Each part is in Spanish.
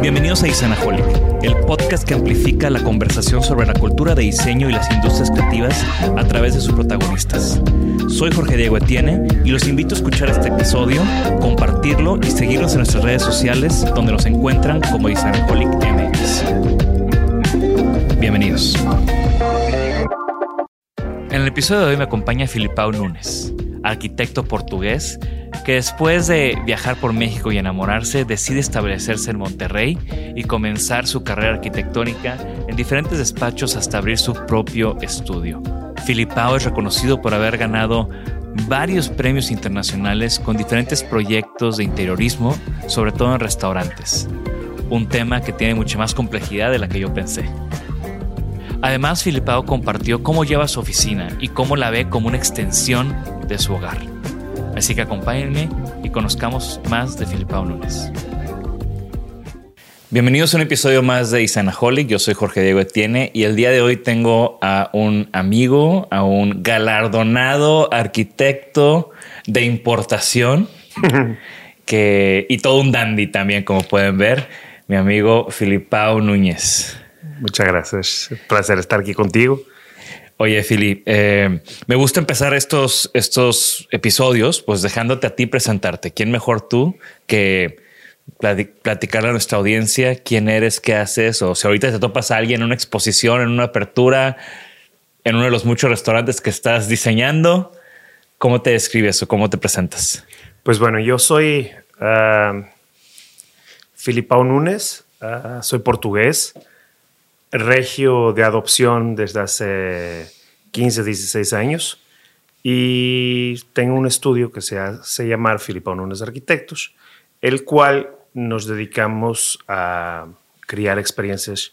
Bienvenidos a Isanaholic, el podcast que amplifica la conversación sobre la cultura de diseño y las industrias creativas a través de sus protagonistas. Soy Jorge Diego Etienne y los invito a escuchar este episodio, compartirlo y seguirnos en nuestras redes sociales donde nos encuentran como Isanaholic MX. Bienvenidos. En el episodio de hoy me acompaña Filipao Núñez, arquitecto portugués que después de viajar por México y enamorarse decide establecerse en Monterrey y comenzar su carrera arquitectónica en diferentes despachos hasta abrir su propio estudio. Filipao es reconocido por haber ganado varios premios internacionales con diferentes proyectos de interiorismo, sobre todo en restaurantes, un tema que tiene mucha más complejidad de la que yo pensé. Además, Filipao compartió cómo lleva su oficina y cómo la ve como una extensión de su hogar. Así que acompáñenme y conozcamos más de Filipao Núñez. Bienvenidos a un episodio más de Isanaholic. Yo soy Jorge Diego Etienne y el día de hoy tengo a un amigo, a un galardonado arquitecto de importación que, y todo un dandy también, como pueden ver, mi amigo Filipao Núñez. Muchas gracias. Un placer estar aquí contigo. Oye, Filip, eh, me gusta empezar estos, estos episodios, pues dejándote a ti presentarte. ¿Quién mejor tú que plati- platicarle a nuestra audiencia quién eres, qué haces? O si ahorita te topas a alguien en una exposición, en una apertura, en uno de los muchos restaurantes que estás diseñando, ¿cómo te describes o cómo te presentas? Pues bueno, yo soy ah, Filipao Núñez, ah, soy portugués, regio de adopción desde hace 15, 16 años. Y tengo un estudio que se hace llamar Filipao Núñez Arquitectos, el cual nos dedicamos a crear experiencias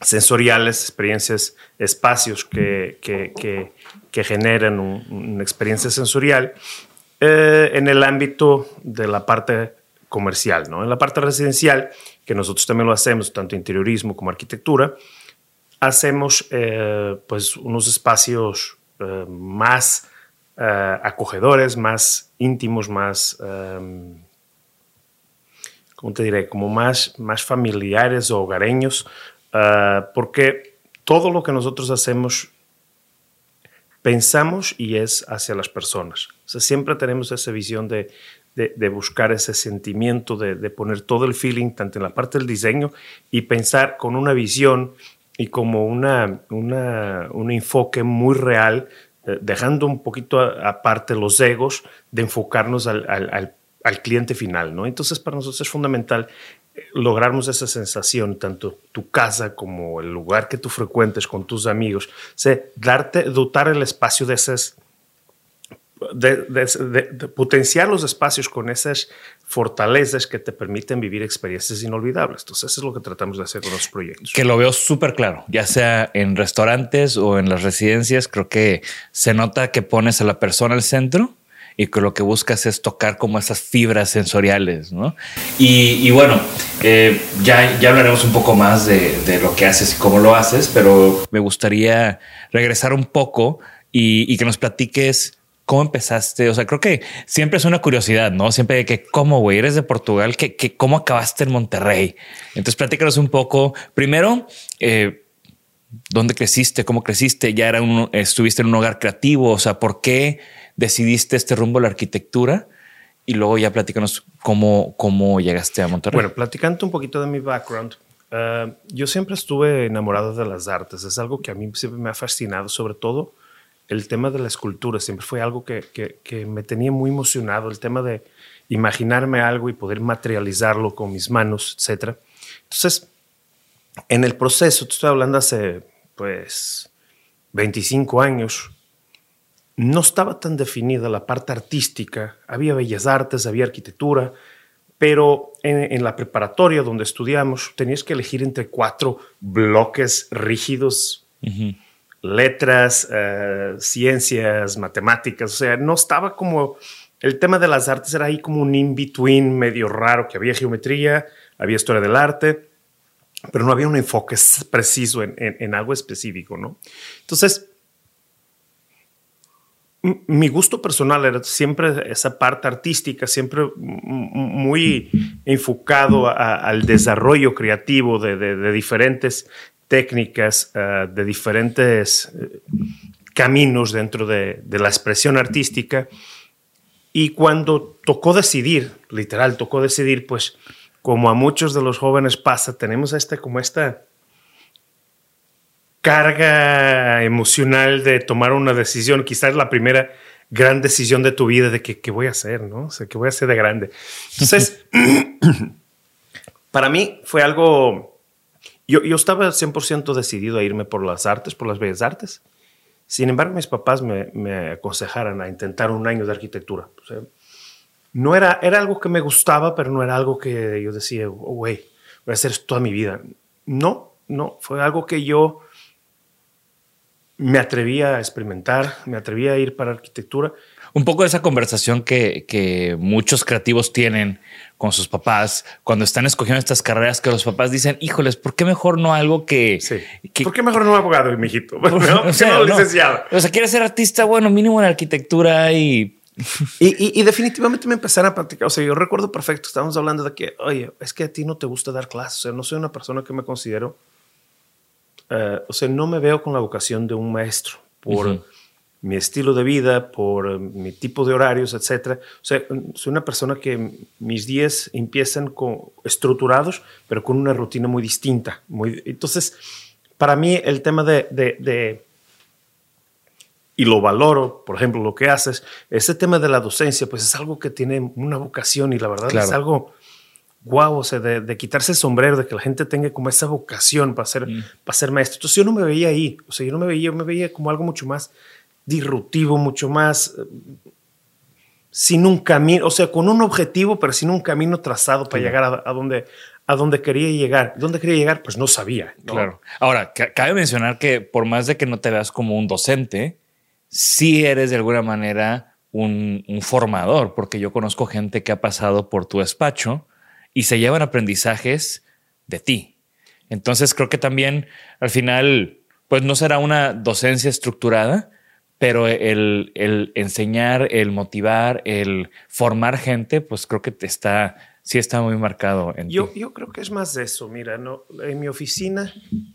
sensoriales, experiencias, espacios que, que, que, generan un- una experiencia sensorial eh, en el ámbito de la parte comercial, ¿no? En la parte residencial, que nosotros también lo hacemos, tanto interiorismo como arquitectura, hacemos eh, pues unos espacios eh, más eh, acogedores, más íntimos, más, eh, ¿cómo te diré? Como más, más familiares o hogareños, porque todo lo que nosotros hacemos pensamos y es hacia las personas. O sea, siempre tenemos esa visión de, de- buscar ese sentimiento, de, de poner todo el feeling, tanto en la parte del diseño, y pensar con una visión y como una, una- un enfoque muy real, eh, dejando un poquito aparte los egos, de enfocarnos al, al- al- cliente final. ¿no? Entonces, para nosotros es fundamental eh, lograrnos esa sensación, tanto tu casa como el lugar que tú frecuentes con tus amigos, o darte, dotar el espacio de esas de, potenciar los espacios con esas fortalezas que te permiten vivir experiencias inolvidables. Entonces, eso es lo que tratamos de hacer con los proyectos. Que lo veo súper claro, ya sea en restaurantes o en las residencias, creo que se nota que pones a la persona al centro y que lo que buscas es tocar como esas fibras sensoriales, ¿no? Y, bueno, eh, ya, ya hablaremos un poco más de, lo que haces y cómo lo haces, pero me gustaría regresar un poco y, y que nos platiques ¿Cómo empezaste? O sea, creo que siempre es una curiosidad, ¿no? Siempre de que, ¿cómo, güey? Eres de Portugal, que, ¿cómo acabaste en Monterrey? Entonces, platícanos un poco. Primero, eh, ¿dónde creciste? ¿Cómo creciste? ¿Ya era un, estuviste en un hogar creativo? O sea, ¿por qué decidiste este rumbo a la arquitectura? Y luego ya platícanos cómo, cómo llegaste a Monterrey. Bueno, platicando un poquito de mi background. Eh, yo siempre estuve enamorado de las artes. Es algo que a mí siempre me ha fascinado, sobre todo el tema de la escultura siempre fue algo que, me tenía muy emocionado, el tema de imaginarme algo y poder materializarlo con mis manos, etc. Entonces, en el proceso, te estoy hablando hace pues 25 años, no estaba tan definida la parte artística, había bellas artes, había arquitectura, pero en, la preparatoria donde estudiamos tenías que elegir entre cuatro bloques rígidos letras, eh, ciencias, matemáticas, o sea, no estaba como, el tema de las artes era ahí como un in-between medio raro, que había geometría, había historia del arte, pero no había un enfoque preciso en, algo específico, ¿no? Entonces, mi gusto personal era siempre esa parte artística, siempre muy enfocado al desarrollo creativo de, diferentes técnicas eh, de diferentes eh, caminos dentro de, la expresión artística. Y cuando tocó decidir, literal, tocó decidir, pues como a muchos de los jóvenes pasa, tenemos este, como esta carga emocional de tomar una decisión, quizás la primera gran decisión de tu vida de que, qué voy a hacer, ¿no? O sea, qué voy a hacer de grande. Entonces, para mí fue algo yo, yo estaba 100% decidido a irme por las artes, por las bellas artes. Sin embargo, mis papás me, me aconsejaron a intentar un año de arquitectura. No era, era algo que me gustaba, pero no era algo que yo decía, oh, güey, voy a hacer esto toda mi vida. No, no, fue algo que yo me atreví a experimentar, me atreví a ir para arquitectura. Un poco de esa conversación que muchos creativos tienen con sus papás cuando están escogiendo estas carreras que los papás dicen, híjoles, ¿por qué mejor no algo que... Sí. ¿Por qué mejor no abogado, mijito? ¿No? O sea, licenciado? O sea, quieres ser artista, bueno, mínimo en arquitectura y... Y, y, definitivamente me empezaron a practicar. O sea, yo recuerdo perfecto, estábamos hablando de que, oye, es que a ti no te gusta dar clases. O sea, no soy una persona que me considero, eh, o sea, no me veo con la vocación de un maestro por mi estilo de vida, por mi tipo de horarios, etc. O sea, soy una persona que mis días empiezan con, estructurados, pero con una rutina muy distinta. Muy, entonces, para mí el tema de, de, y lo valoro, por ejemplo, lo que haces, ese tema de la docencia, pues es algo que tiene una vocación y la verdad es algo guau, o sea, de, quitarse el sombrero, de que la gente tenga como esa vocación para ser, mm. para ser maestro. Entonces yo no me veía ahí, o sea, yo no me veía, yo me veía como algo mucho más disruptivo, mucho más eh, sin un camino, o sea, con un objetivo, pero sin un camino trazado para llegar a, donde, a donde quería llegar. ¿Dónde quería llegar? Pues no sabía. Claro. Ahora, cabe mencionar que por más de que no te veas como un docente, sí eres de alguna manera un, un formador, porque yo conozco gente que ha pasado por tu despacho y se llevan aprendizajes de ti. Entonces creo que también al final, pues no será una docencia estructurada, pero el, el, enseñar, el motivar, el formar gente, pues creo que está, sí está muy marcado en yo, Yo creo que es más de eso. Mira, no, en mi oficina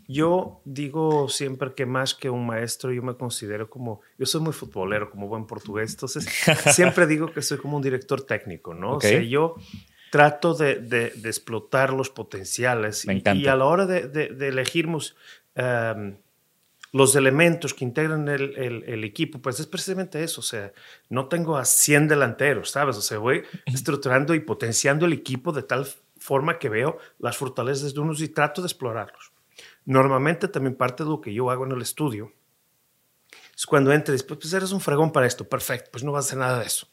yo digo siempre que más que un maestro, yo me considero como, yo soy muy futbolero, como buen portugués, entonces siempre digo que soy como un director técnico, ¿no? O sea, yo trato de, de, explotar los potenciales me encanta. y, a la hora de, de elegirmos... Um, los elementos que integran el, el, equipo, pues es precisamente eso. O sea, no tengo a 100 delanteros, ¿sabes? O sea, voy estructurando y potenciando el equipo de tal forma que veo las fortalezas de unos y trato de explorarlos. Normalmente también parte de lo que yo hago en el estudio Es cuando entres, pues, pues eres un fregón para esto, perfecto, pues no vas a hacer nada de eso.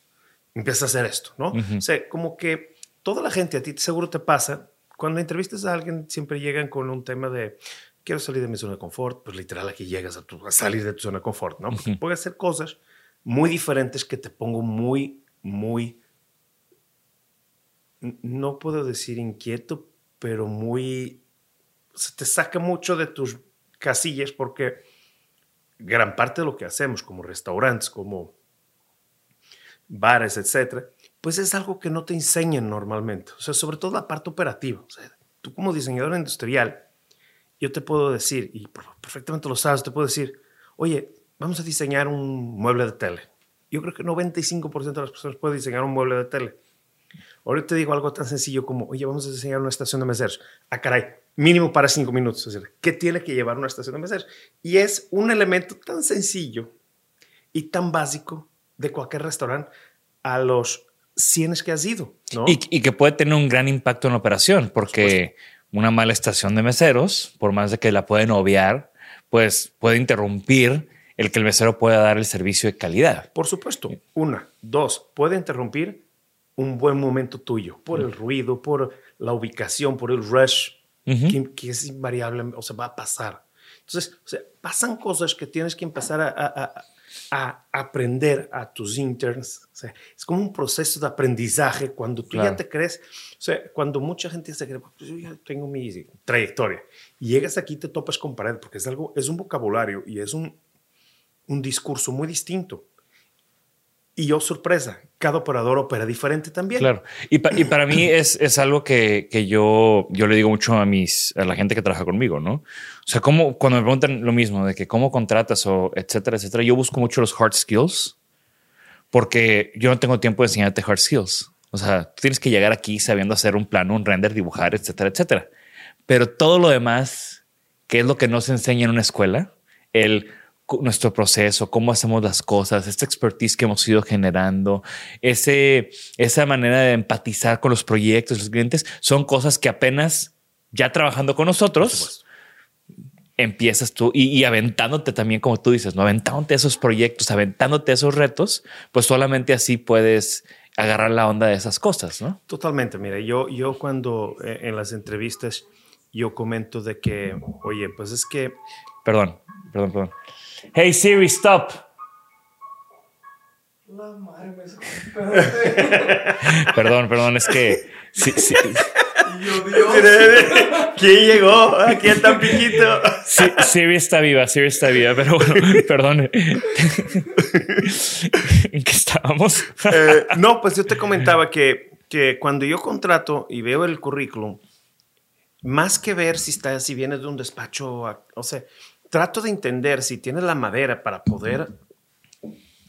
Empieza a hacer esto, ¿no? O sea, como que toda la gente, a ti seguro te pasa, cuando entrevistas a alguien siempre llegan con un tema de, quiero salir de mi zona de confort, pues literal aquí llegas a, tu, a salir de tu zona de confort, ¿no? Porque puedes hacer cosas muy diferentes que te pongo muy, muy, no puedo decir inquieto, pero muy, se te saca mucho de tus casillas porque gran parte de lo que hacemos como restaurantes, como bares, etcétera, pues es algo que no te enseñan normalmente. O sea, sobre todo la parte operativa. O sea, tú como diseñador industrial, yo te puedo decir, y perfectamente lo sabes, te puedo decir, oye, vamos a diseñar un mueble de tele. Yo creo que 95% de las personas pueden diseñar un mueble de tele. Ahora te digo algo tan sencillo como, oye, vamos a diseñar una estación de meseros. Ah, caray, mínimo para cinco minutos. Es decir, ¿qué tiene que llevar una estación de meseros? Y es un elemento tan sencillo y tan básico de cualquier restaurante a los cienes que has ido. ¿no? Y, que puede tener un gran impacto en la operación, porque una mala estación de meseros, por más de que la pueden obviar, pues puede interrumpir el que el mesero pueda dar el servicio de calidad. Por supuesto. Una. Dos, puede interrumpir un buen momento tuyo por el ruido, por la ubicación, por el rush, que, es invariable, o sea, va a pasar. Entonces, o sea, pasan cosas que tienes que empezar a a aprender a tus interns. O sea, es como un proceso de aprendizaje cuando tú ya te crees, sea, cuando mucha gente se cree, pues yo ya tengo mi trayectoria, y llegas aquí te topas con pared, porque es algo, es un vocabulario y es un, un discurso muy distinto. Y yo, sorpresa, cada operador opera diferente también. Claro. Y, y para mí es, es algo que, que, yo, yo le digo mucho a, mis, a la gente que trabaja conmigo, ¿no? O sea, como cuando me preguntan lo mismo de que cómo contratas o etcétera, etcétera, yo busco mucho los hard skills porque yo no tengo tiempo de enseñarte hard skills. O sea, tú tienes que llegar aquí sabiendo hacer un plano, un render, dibujar, etcétera, etcétera. Pero todo lo demás, que es lo que no se enseña en una escuela, el nuestro proceso, cómo hacemos las cosas, esta expertise que hemos ido generando, ese, esa manera de empatizar con los proyectos, los clientes, son cosas que apenas ya trabajando con nosotros empiezas tú y, aventándote también, como tú dices, no aventándote esos proyectos, aventándote esos retos, pues solamente así puedes agarrar la onda de esas cosas, ¿no? Totalmente. Mira, yo, yo cuando eh, en las entrevistas yo comento de que, oye, pues es que... Perdón, perdón, perdón. Hey Siri, stop. La madre me Perdón, perdón, es que. Sí, sí. ¿Quién llegó? Aquí está piquito. Sí, Siri está viva, Siri está viva, pero bueno, perdón. ¿En qué estábamos? Eh, no, pues yo te comentaba que, que cuando yo contrato y veo el currículum, más que ver si está, si viene de un despacho, o sea, trato de entender si tiene la madera para poder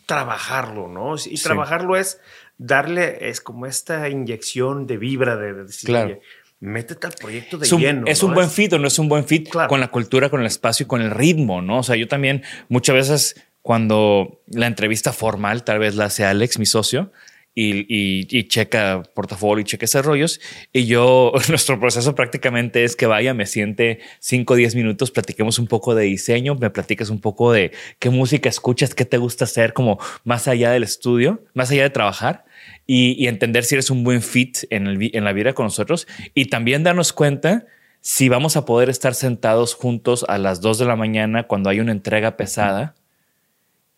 trabajarlo, ¿no? Y trabajarlo es darle, es como esta inyección de vibra de, decir, claro. Métete al proyecto de es un, lleno. Es un buen fit o no es un buen fit con la cultura, con el espacio y con el ritmo, ¿no? O sea, yo también muchas veces cuando la entrevista formal, tal vez la hace Alex, mi socio, y, checa portafolio y checa esos rollos. Y yo, nuestro proceso prácticamente es que vaya, me siente 5 o 10 minutos, platiquemos un poco de diseño, me platiques un poco de qué música escuchas, qué te gusta hacer, como más allá del estudio, más allá de trabajar. Y, entender si eres un buen fit en, el, en la vida con nosotros y también darnos cuenta si vamos a poder estar sentados juntos a las 2 de la mañana cuando hay una entrega pesada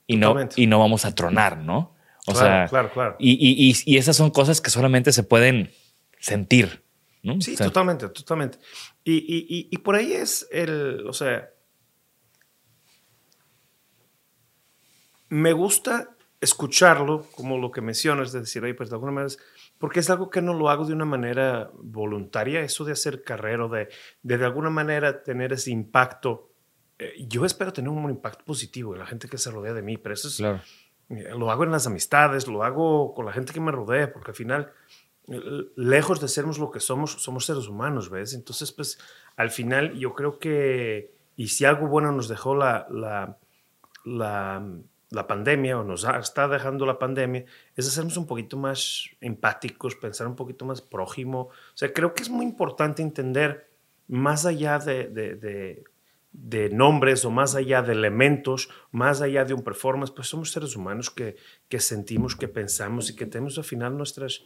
y no, y no vamos a tronar, ¿no? O sea, claro, claro. Y, y, y, esas son cosas que solamente se pueden sentir. ¿no? Sí, totalmente, totalmente. Y, y, por ahí es el, o sea, me gusta escucharlo, como lo que mencionas, de decir, oye, pues de alguna manera, porque es algo que no lo hago de una manera voluntaria, eso de hacer carrera, de, de, de alguna manera tener ese impacto. Eh, yo espero tener un impacto positivo en la gente que se rodea de mí, pero eso es, claro lo hago en las amistades, lo hago con la gente que me rodea, porque al final, lejos de sermos lo que somos, somos seres humanos, ¿ves? Entonces, pues, al final yo creo que, y si algo bueno nos dejó la, la, la, pandemia, o nos está dejando la pandemia, es hacernos un poquito más empáticos, pensar un poquito más prójimo. O sea, creo que es muy importante entender, más allá de, de nombres o más allá de elementos, más allá de un performance, pues somos seres humanos que, que sentimos, que pensamos y que tenemos al final nuestras,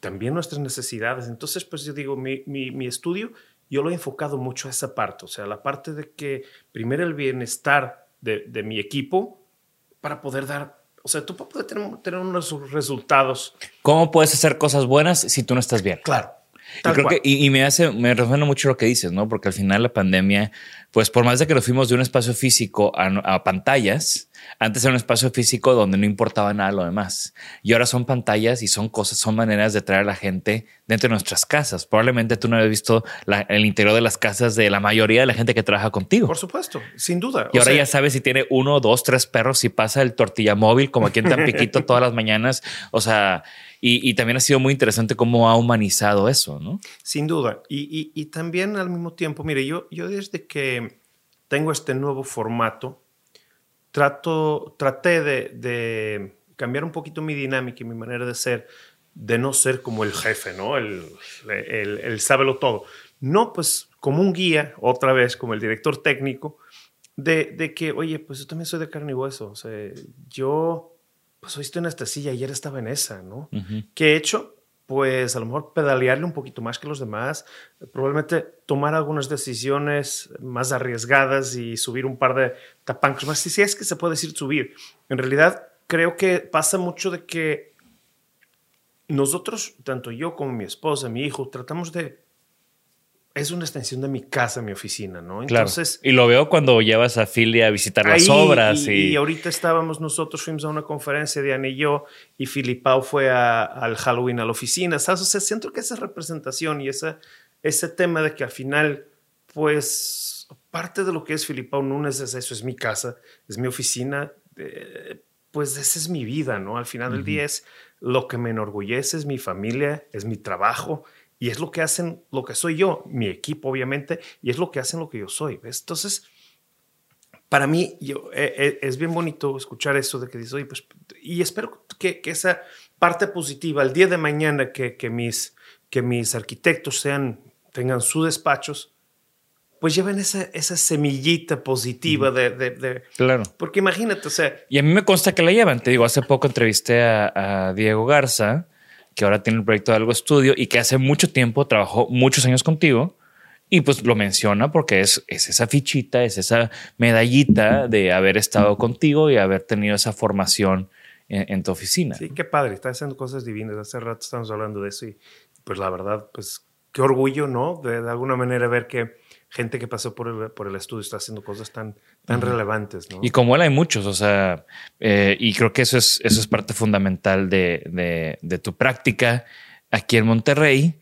también nuestras necesidades. Entonces, pues yo digo, mi, mi, mi estudio, yo lo he enfocado mucho a esa parte, o sea, la parte de que primero el bienestar de, de mi equipo para poder dar, o sea, tú puedes tener, tener unos resultados. ¿Cómo puedes hacer cosas buenas si tú no estás bien? Claro. Y creo que, y, y, me hace, me resuena mucho lo que dices, ¿no? Porque al final la pandemia, pues por más de que nos fuimos de un espacio físico a, a, pantallas, antes era un espacio físico donde no importaba nada lo demás. Y ahora son pantallas y son cosas, son maneras de traer a la gente dentro de nuestras casas. Probablemente tú no habías visto la, el interior de las casas de la mayoría de la gente que trabaja contigo. Por supuesto, sin duda. Y o ahora sea, ya sabes si tiene uno, dos, tres perros, si pasa el tortilla móvil, como aquí en Tampiquito todas las mañanas. O sea, y, y, también ha sido muy interesante cómo ha humanizado eso, ¿no? Sin duda. Y, y, y, también al mismo tiempo, mire, yo, yo desde que tengo este nuevo formato, trato, traté de, de cambiar un poquito mi dinámica y mi manera de ser, de no ser como el jefe, ¿no? El, el, el sábelo todo. No, pues como un guía, otra vez, como el director técnico, de, de que, oye, pues yo también soy de carne y hueso. O sea, yo pues hoy estoy en esta silla, ayer estaba en esa, ¿no? Uh -huh. ¿Qué he hecho? Pues a lo mejor pedalearle un poquito más que los demás, probablemente tomar algunas decisiones más arriesgadas y subir un par de tapancos más, si es que se puede decir subir. En realidad, creo que pasa mucho de que nosotros, tanto yo como mi esposa, mi hijo, tratamos de es una extensión de mi casa, mi oficina, ¿no? Entonces. Claro. Y lo veo cuando llevas a Philly a visitar ahí, las obras. Y, y... y, ahorita estábamos, nosotros fuimos a una conferencia, Diana y yo, y Filipao fue a, al Halloween a la oficina, ¿sabes? O sea, siento que esa representación y esa, ese tema de que al final, pues, parte de lo que es Filipao Núñez es eso, es mi casa, es mi oficina, eh, pues esa es mi vida, ¿no? Al final uh -huh. del día es lo que me enorgullece, es mi familia, es mi trabajo y es lo que hacen, lo que soy yo, mi equipo obviamente, y es lo que hacen lo que yo soy. ¿ves? Entonces, para mí yo, eh, eh, es bien bonito escuchar eso de que dices, oye, pues, y espero que, que, esa parte positiva, el día de mañana que, que, mis, que mis arquitectos sean, tengan sus despachos, pues lleven esa, esa semillita positiva de, de, de, Claro. Porque imagínate, o sea... Y a mí me consta que la llevan. Te digo, hace poco entrevisté a, a Diego Garza, que ahora tiene el proyecto de Algo Estudio y que hace mucho tiempo trabajó muchos años contigo. Y pues lo menciona porque es, es esa fichita, es esa medallita de haber estado contigo y haber tenido esa formación en, tu oficina. Sí, qué padre, está haciendo cosas divinas. Hace rato estamos hablando de eso y pues la verdad, pues qué orgullo, ¿no? De alguna manera ver que gente que pasó por el, por el estudio está haciendo cosas tan, tan uh -huh. relevantes. ¿no? Y como él hay muchos, o sea, eh, y creo que eso es, eso es parte fundamental de, de, de tu práctica aquí en Monterrey.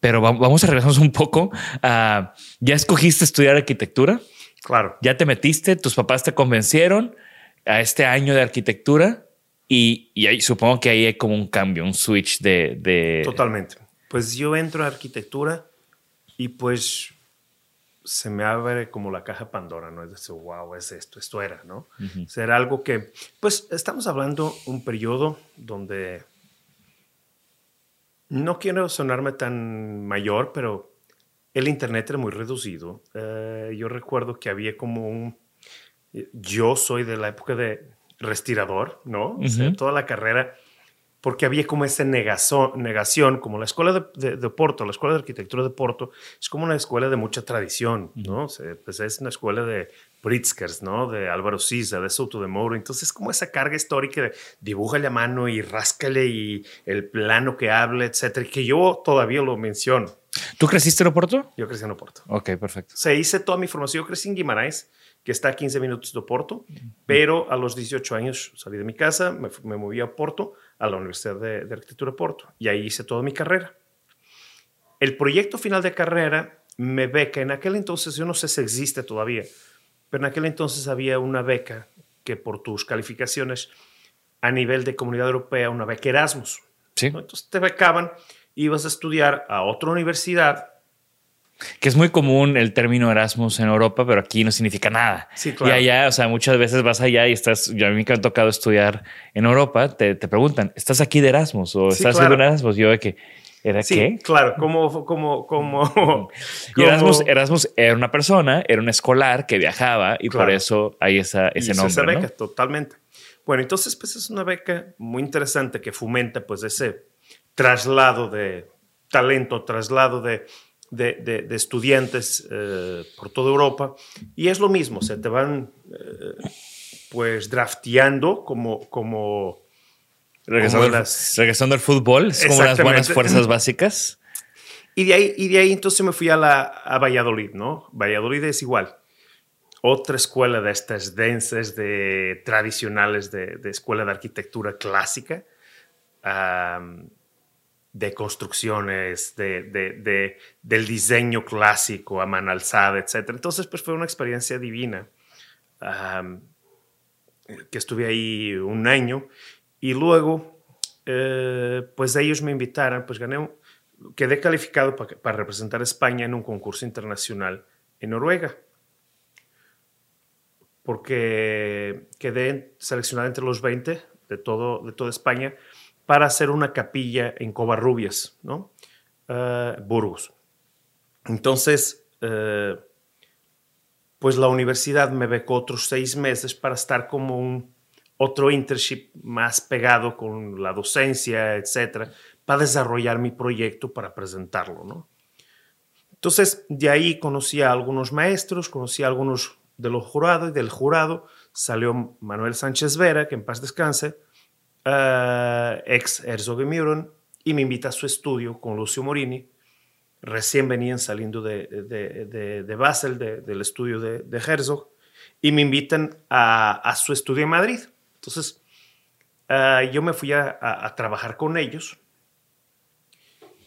Pero vamos a regresarnos un poco. a ¿Ya escogiste estudiar arquitectura? Claro. ¿Ya te metiste? ¿Tus papás te convencieron a este año de arquitectura? Y, y ahí, supongo que ahí hay como un cambio, un switch de, de... Totalmente. Pues yo entro a arquitectura y pues se me abre como la caja Pandora, ¿no? Es decir, wow, es esto, esto era, ¿no? Uh -huh. Ser algo que, pues estamos hablando un periodo donde no quiero sonarme tan mayor, pero el Internet era muy reducido. Uh, yo recuerdo que había como un... Yo soy de la época de respirador, ¿no? Uh -huh. o sea, toda la carrera porque había como esa negación, como la escuela de, de, de, Porto, la escuela de arquitectura de Porto, es como una escuela de mucha tradición, ¿no? O sea, pues es una escuela de Pritzkers, ¿no? De Álvaro Siza, de Soto de Moro, entonces como esa carga histórica de dibújale a mano y ráscale y el plano que hable, etcétera, que yo todavía lo menciono. ¿Tú creciste en Oporto? Yo crecí en Oporto. Ok, perfecto. O sea, hice toda mi formación, yo crecí en Guimarães, que está a 15 minutos de Porto, pero a los 18 años salí de mi casa, me, me moví a Porto, a la Universidad de, de, Arquitectura de Porto, y ahí hice toda mi carrera. El proyecto final de carrera me beca, en aquel entonces, yo no sé si existe todavía, pero en aquel entonces había una beca que por tus calificaciones a nivel de Comunidad Europea, una beca Erasmus. Sí. ¿no? Entonces te becaban, ibas a estudiar a otra universidad que es muy común el término Erasmus en Europa, pero aquí no significa nada. Sí, claro. Y allá, o sea, muchas veces vas allá y estás, yo a mí que me ha tocado estudiar en Europa, te, te preguntan, ¿estás aquí de Erasmus o sí, estás claro. en Erasmus? Yo de que, ¿Era Sí, qué? claro, como, como, como, Y Erasmus, como- Erasmus era una persona, era un escolar que viajaba y por eso hay esa, ese hizo nombre, esa ¿no? beca, totalmente. Bueno, entonces, pues es una beca muy interesante que fomenta, pues, ese traslado de talento, traslado de, de, de- de estudiantes eh, por toda Europa. Y es lo mismo, se te van, eh, pues, drafteando como, como, Regresando, Como las- regresando al fútbol, es como las buenas fuerzas básicas. Y de ahí, y de ahí entonces me fui a, la, a Valladolid, ¿no? Valladolid es igual. Otra escuela de estas densas, de tradicionales, de, de escuela de arquitectura clásica, am, de construcciones, de, de- de- del diseño clásico a mano alzada, etc. Entonces, pues fue una experiencia divina. Que estuve ahí un año y luego, eh, pues ellos me invitaron, pues gané, quedé calificado pa- para representar a España en un concurso internacional en Noruega. Porque quedé seleccionado entre los 20 de, todo, de toda España para hacer una capilla en Covarrubias, ¿no? Eh, Burgos. Entonces, eh, pues la universidad me becó otros seis meses para estar como un otro internship más pegado con la docencia, etcétera, para desarrollar mi proyecto para presentarlo, ¿no? Entonces, de ahí conocí a algunos maestros, conocí a algunos de los jurados y del jurado salió Manuel Sánchez Vera, que en paz descanse, eh, ex Herzog y Muron, y me invita a su estudio con Lucio Morini. Recién venían saliendo de, de, de- de Basel, de- del estudio de, de Herzog, y me invitan a, a su estudio en Madrid. Entonces, eh, yo me fui a, a- a trabajar con ellos.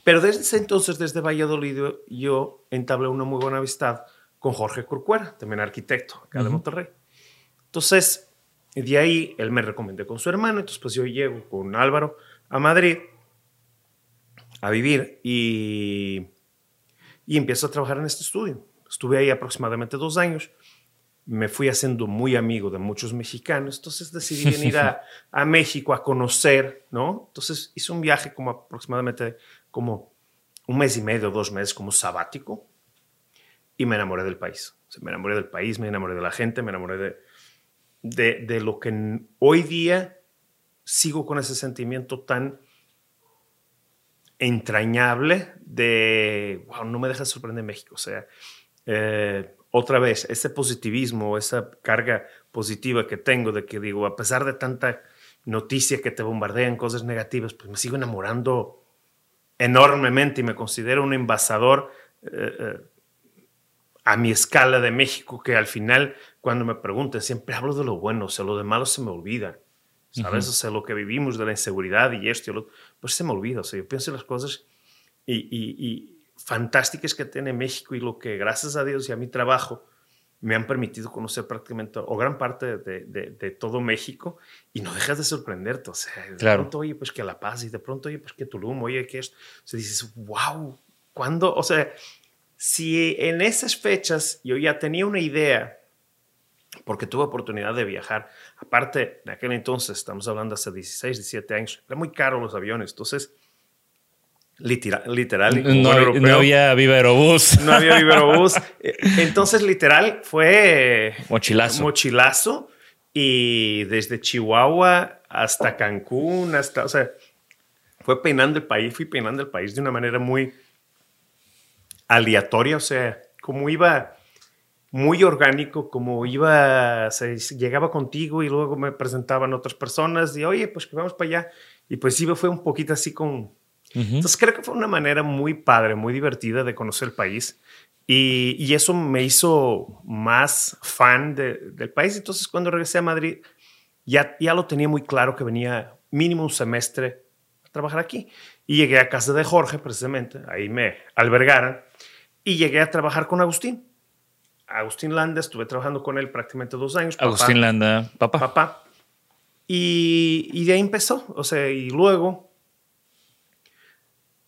Pero desde ese entonces, desde Valladolid, yo- yo entablé una muy buena amistad con Jorge Corcuera, también arquitecto acá de Monterrey. Entonces, de ahí él me recomendó con su hermano. Entonces, pues yo llego con Álvaro a Madrid a vivir y, y empiezo a trabajar en este estudio. Estuve ahí aproximadamente dos años. Me fui haciendo muy amigo de muchos mexicanos. Entonces decidí venir a, a México a conocer, ¿no? Entonces hice un viaje como aproximadamente como un mes y medio, dos meses como sabático y me enamoré del país. O sea, me enamoré del país, me enamoré de la gente, me enamoré de, de, de lo que hoy día sigo con ese sentimiento tan entrañable de, wow, no me deja sorprender México. O sea, eh, otra vez, ese positivismo, esa carga positiva que tengo de que digo, a pesar de tanta noticia que te bombardean, cosas negativas, pues me sigo enamorando enormemente y me considero un embajador eh, eh, a mi escala de México, que al final, cuando me preguntan, siempre hablo de lo bueno, o sea, lo de malo se me olvida. ¿Sabes? O sea, lo que vivimos de la inseguridad y esto y lo pues se me olvida. O sea, yo pienso en las cosas y, y- y fantásticas que tiene México y lo que, gracias a Dios y a mi trabajo, me han permitido conocer prácticamente o gran parte de, de- de todo México y no dejas de sorprenderte. O sea, de Claro. pronto, oye, pues que La Paz y de pronto, oye, pues que Tulum, oye, que esto. O sea, dices, wow, ¿cuándo? O sea, si en esas fechas yo ya tenía una idea, porque tuve oportunidad de viajar, aparte, en aquel entonces, estamos hablando hace 16, 17 años, era muy caro los aviones, entonces, literal, No, buen no europeo, había Viva Aerobús. no había Viverobús. Eh, Entonces, literal, fue Mochilazo. mochilazo y desde Chihuahua hasta Cancún, hasta, o sea, fue peinando el país, fui peinando el país de una manera muy aleatoria, o sea, como iba muy orgánico, como iba, se llegaba contigo y luego me presentaban otras personas y oye, pues que vamos para allá. Y pues sí, fue un poquito así con... Entonces creo que fue una manera muy padre, muy divertida de conocer el país. Y, y eso me hizo más fan de- del país. Entonces cuando regresé a Madrid, ya, ya lo tenía muy claro que venía mínimo un semestre a trabajar aquí. Y llegué a casa de Jorge, precisamente, ahí me albergaron, y llegué a trabajar con Agustín. Agustín Landa, estuve trabajando con él prácticamente dos años. papá- Agustín Landa, papá. papá. Y, y de ahí empezó. O sea, y luego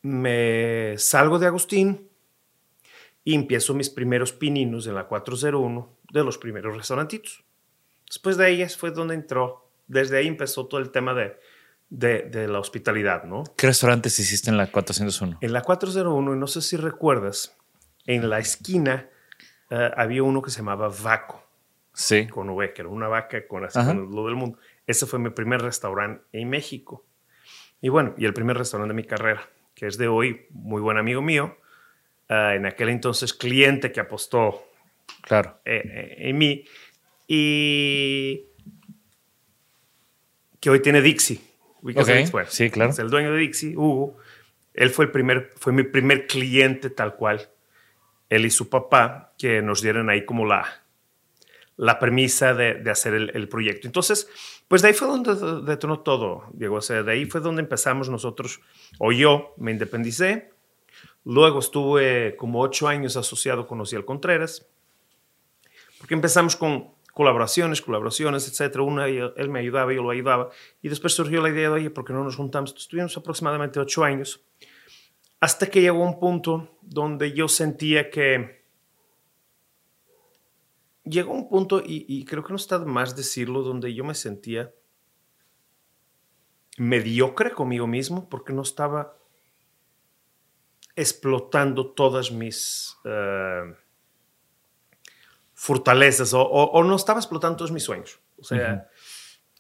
me salgo de Agustín y empiezo mis primeros pininos en la 401 de los primeros restaurantitos. Después de ellas fue donde entró. Desde ahí empezó todo el tema de, de, de la hospitalidad, ¿no? ¿Qué restaurantes hiciste en la 401? En la 401, y no sé si recuerdas, en la esquina eh, había uno que se llamaba Vaco, Sí. con V, que era una vaca con, así, con lo del mundo. Ese fue mi primer restaurante en México. Y bueno, y el primer restaurante de mi carrera, que es de hoy muy buen amigo mío, eh, en aquel entonces cliente que apostó Claro. eh, eh, en mí y que hoy tiene Dixie. Ubicas a Ok, Dixie? Bueno, sí, claro. Es el dueño de Dixie, Hugo. Él fue el primer, fue mi primer cliente tal cual. Él y su papá que nos dieron ahí como la, la premisa de, de hacer el, el proyecto. Entonces, pues de ahí fue donde de- detonó todo, Diego. O sea, de ahí fue donde empezamos nosotros, o yo me independicé. Luego estuve como ocho años asociado con Ociel Contreras, porque empezamos con colaboraciones, colaboraciones, etcétera. Una, él me ayudaba, yo lo ayudaba. Y después surgió la idea de, oye, ¿por qué no nos juntamos? Estuvimos aproximadamente ocho años, hasta que llegó un punto donde yo sentía que... Llegó un punto, y, y creo que no está de más decirlo, donde yo me sentía mediocre conmigo mismo, porque no estaba explotando todas mis... eh, fortalezas o, o- o no estaba explotando todos mis sueños. O sea,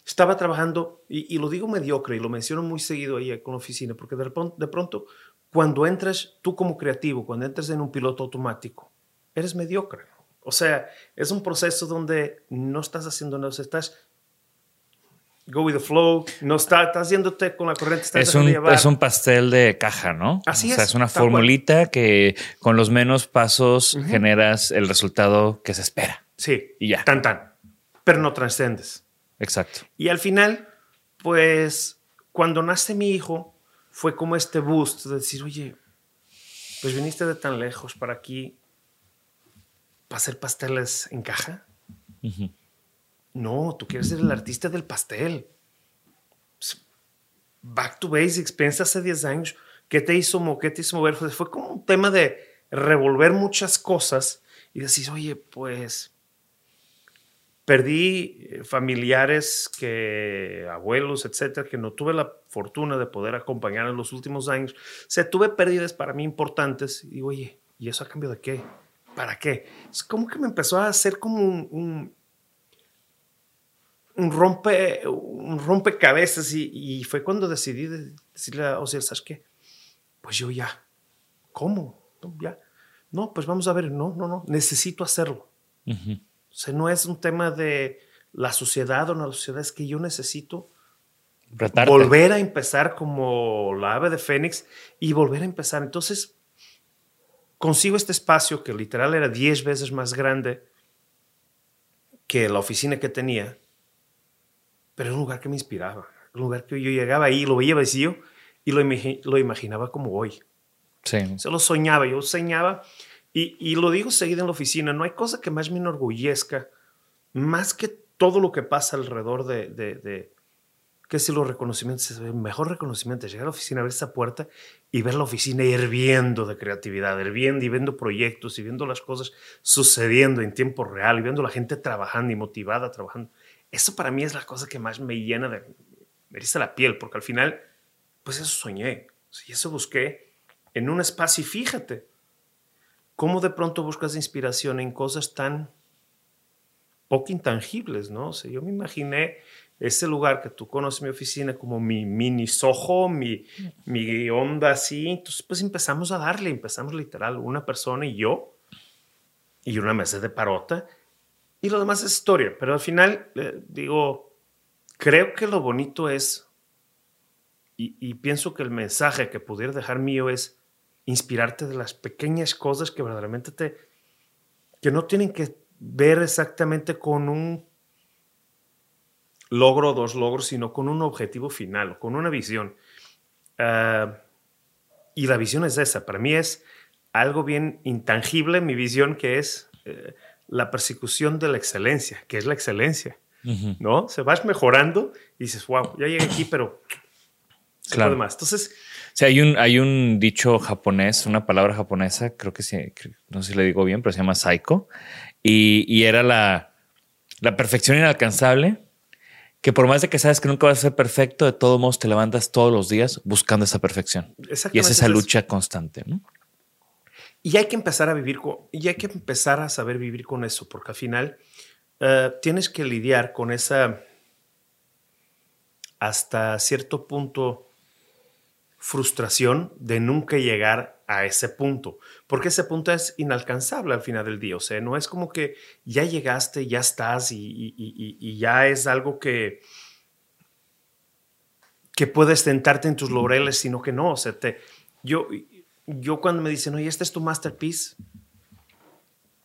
estaba trabajando, y, y lo digo mediocre, y lo menciono muy seguido ahí con la oficina, porque de pronto, de pronto, cuando entras, tú como creativo, cuando entras en un piloto automático, eres mediocre. O sea, es un proceso donde no estás haciendo nada, estás go with the flow, no está- estás yéndote con la corriente, estás Es un, llevar. es un pastel de caja, ¿no? Así o sea, es, es una tal cual. formulita que con los menos pasos generas el resultado que se espera. Sí, Y ya. tan tan, pero no trascendes. Exacto. Y al final, pues cuando nace mi hijo, fue como este boost de decir, oye, pues viniste de tan lejos para aquí para hacer pasteles en caja. No, tú quieres ser el artista del pastel. Pues, Back to basics, piensa hace 10 años, ¿qué te hizo, qué te hizo mover? Fue- como un tema de revolver muchas cosas y decir, oye, pues perdí eh, familiares que abuelos, etcétera, que no tuve la fortuna de poder acompañar en los últimos años. O sea, tuve pérdidas para mí importantes y oye, ¿y eso a cambio de qué? ¿Para qué? Es como que me empezó a hacer como un, un, un rompe un rompecabezas y, y fue cuando decidí de- decirle a Osiel, ¿sabes qué? Pues yo ya. ¿Cómo? No, ya. No, pues vamos a ver. No, no, no. Necesito hacerlo. O sea, no es un tema de la sociedad o no la sociedad, es que yo necesito Retarte. volver a empezar como la ave de Fénix y volver a empezar. Entonces, consigo este espacio que literal era 10 veces más grande que la oficina que tenía, pero era un lugar que me inspiraba, un lugar que yo llegaba ahí, lo veía vacío y lo, lo imaginaba como hoy. Sí. Se lo soñaba, yo soñaba y, y lo digo seguido en la oficina, no hay cosa que más me enorgullezca, más que todo lo que pasa alrededor de, de, de que si los reconocimientos, el mejor reconocimiento es llegar a la oficina, abrir esa puerta y ver la oficina hirviendo de creatividad, hirviendo y viendo proyectos y viendo las cosas sucediendo en tiempo real y viendo la gente trabajando y motivada trabajando. Eso para mí es la cosa que más me llena de, me eriza la piel, porque al final, pues eso soñé, y eso busqué en un espacio y fíjate cómo de pronto buscas inspiración en cosas tan poco intangibles, ¿no? O sea, yo me imaginé ese lugar que tú conoces mi oficina como mi mini sojo, mi, mi onda así. Entonces, pues empezamos a darle, empezamos literal, una persona y yo, y una mesa de parota, y lo demás es historia. Pero al final, eh, digo, creo que lo bonito es, y, y pienso que el mensaje que pudiera dejar mío es inspirarte de las pequeñas cosas que verdaderamente te, que no tienen que ver exactamente con un logro o dos logros, sino con un objetivo final, con una visión. Ah, y la visión es esa, para mí es algo bien intangible, mi visión que es eh, la persecución de la excelencia, que es la excelencia, ¿no? Se vas mejorando y dices, wow, ya llegué aquí, pero se Claro. puede más. Entonces, Sí, hay un, hay un dicho japonés, una palabra japonesa, creo que sí, no sé si le digo bien, pero se llama Saiko. Y, y era la, la perfección inalcanzable que por más de que sabes que nunca vas a ser perfecto, de todos modos te levantas todos los días buscando esa perfección. Y es esa lucha constante. Y hay que empezar a vivir con, y hay que empezar a saber vivir con eso, porque al final eh, tienes que lidiar con esa hasta cierto punto frustración de nunca llegar a ese punto, porque ese punto es inalcanzable al final del día, o sea, no es como que ya llegaste, ya estás y, ya es algo que, que puedes sentarte en tus laureles, sino que no, o sea, te, yo, yo cuando me dicen, oye, este es tu masterpiece,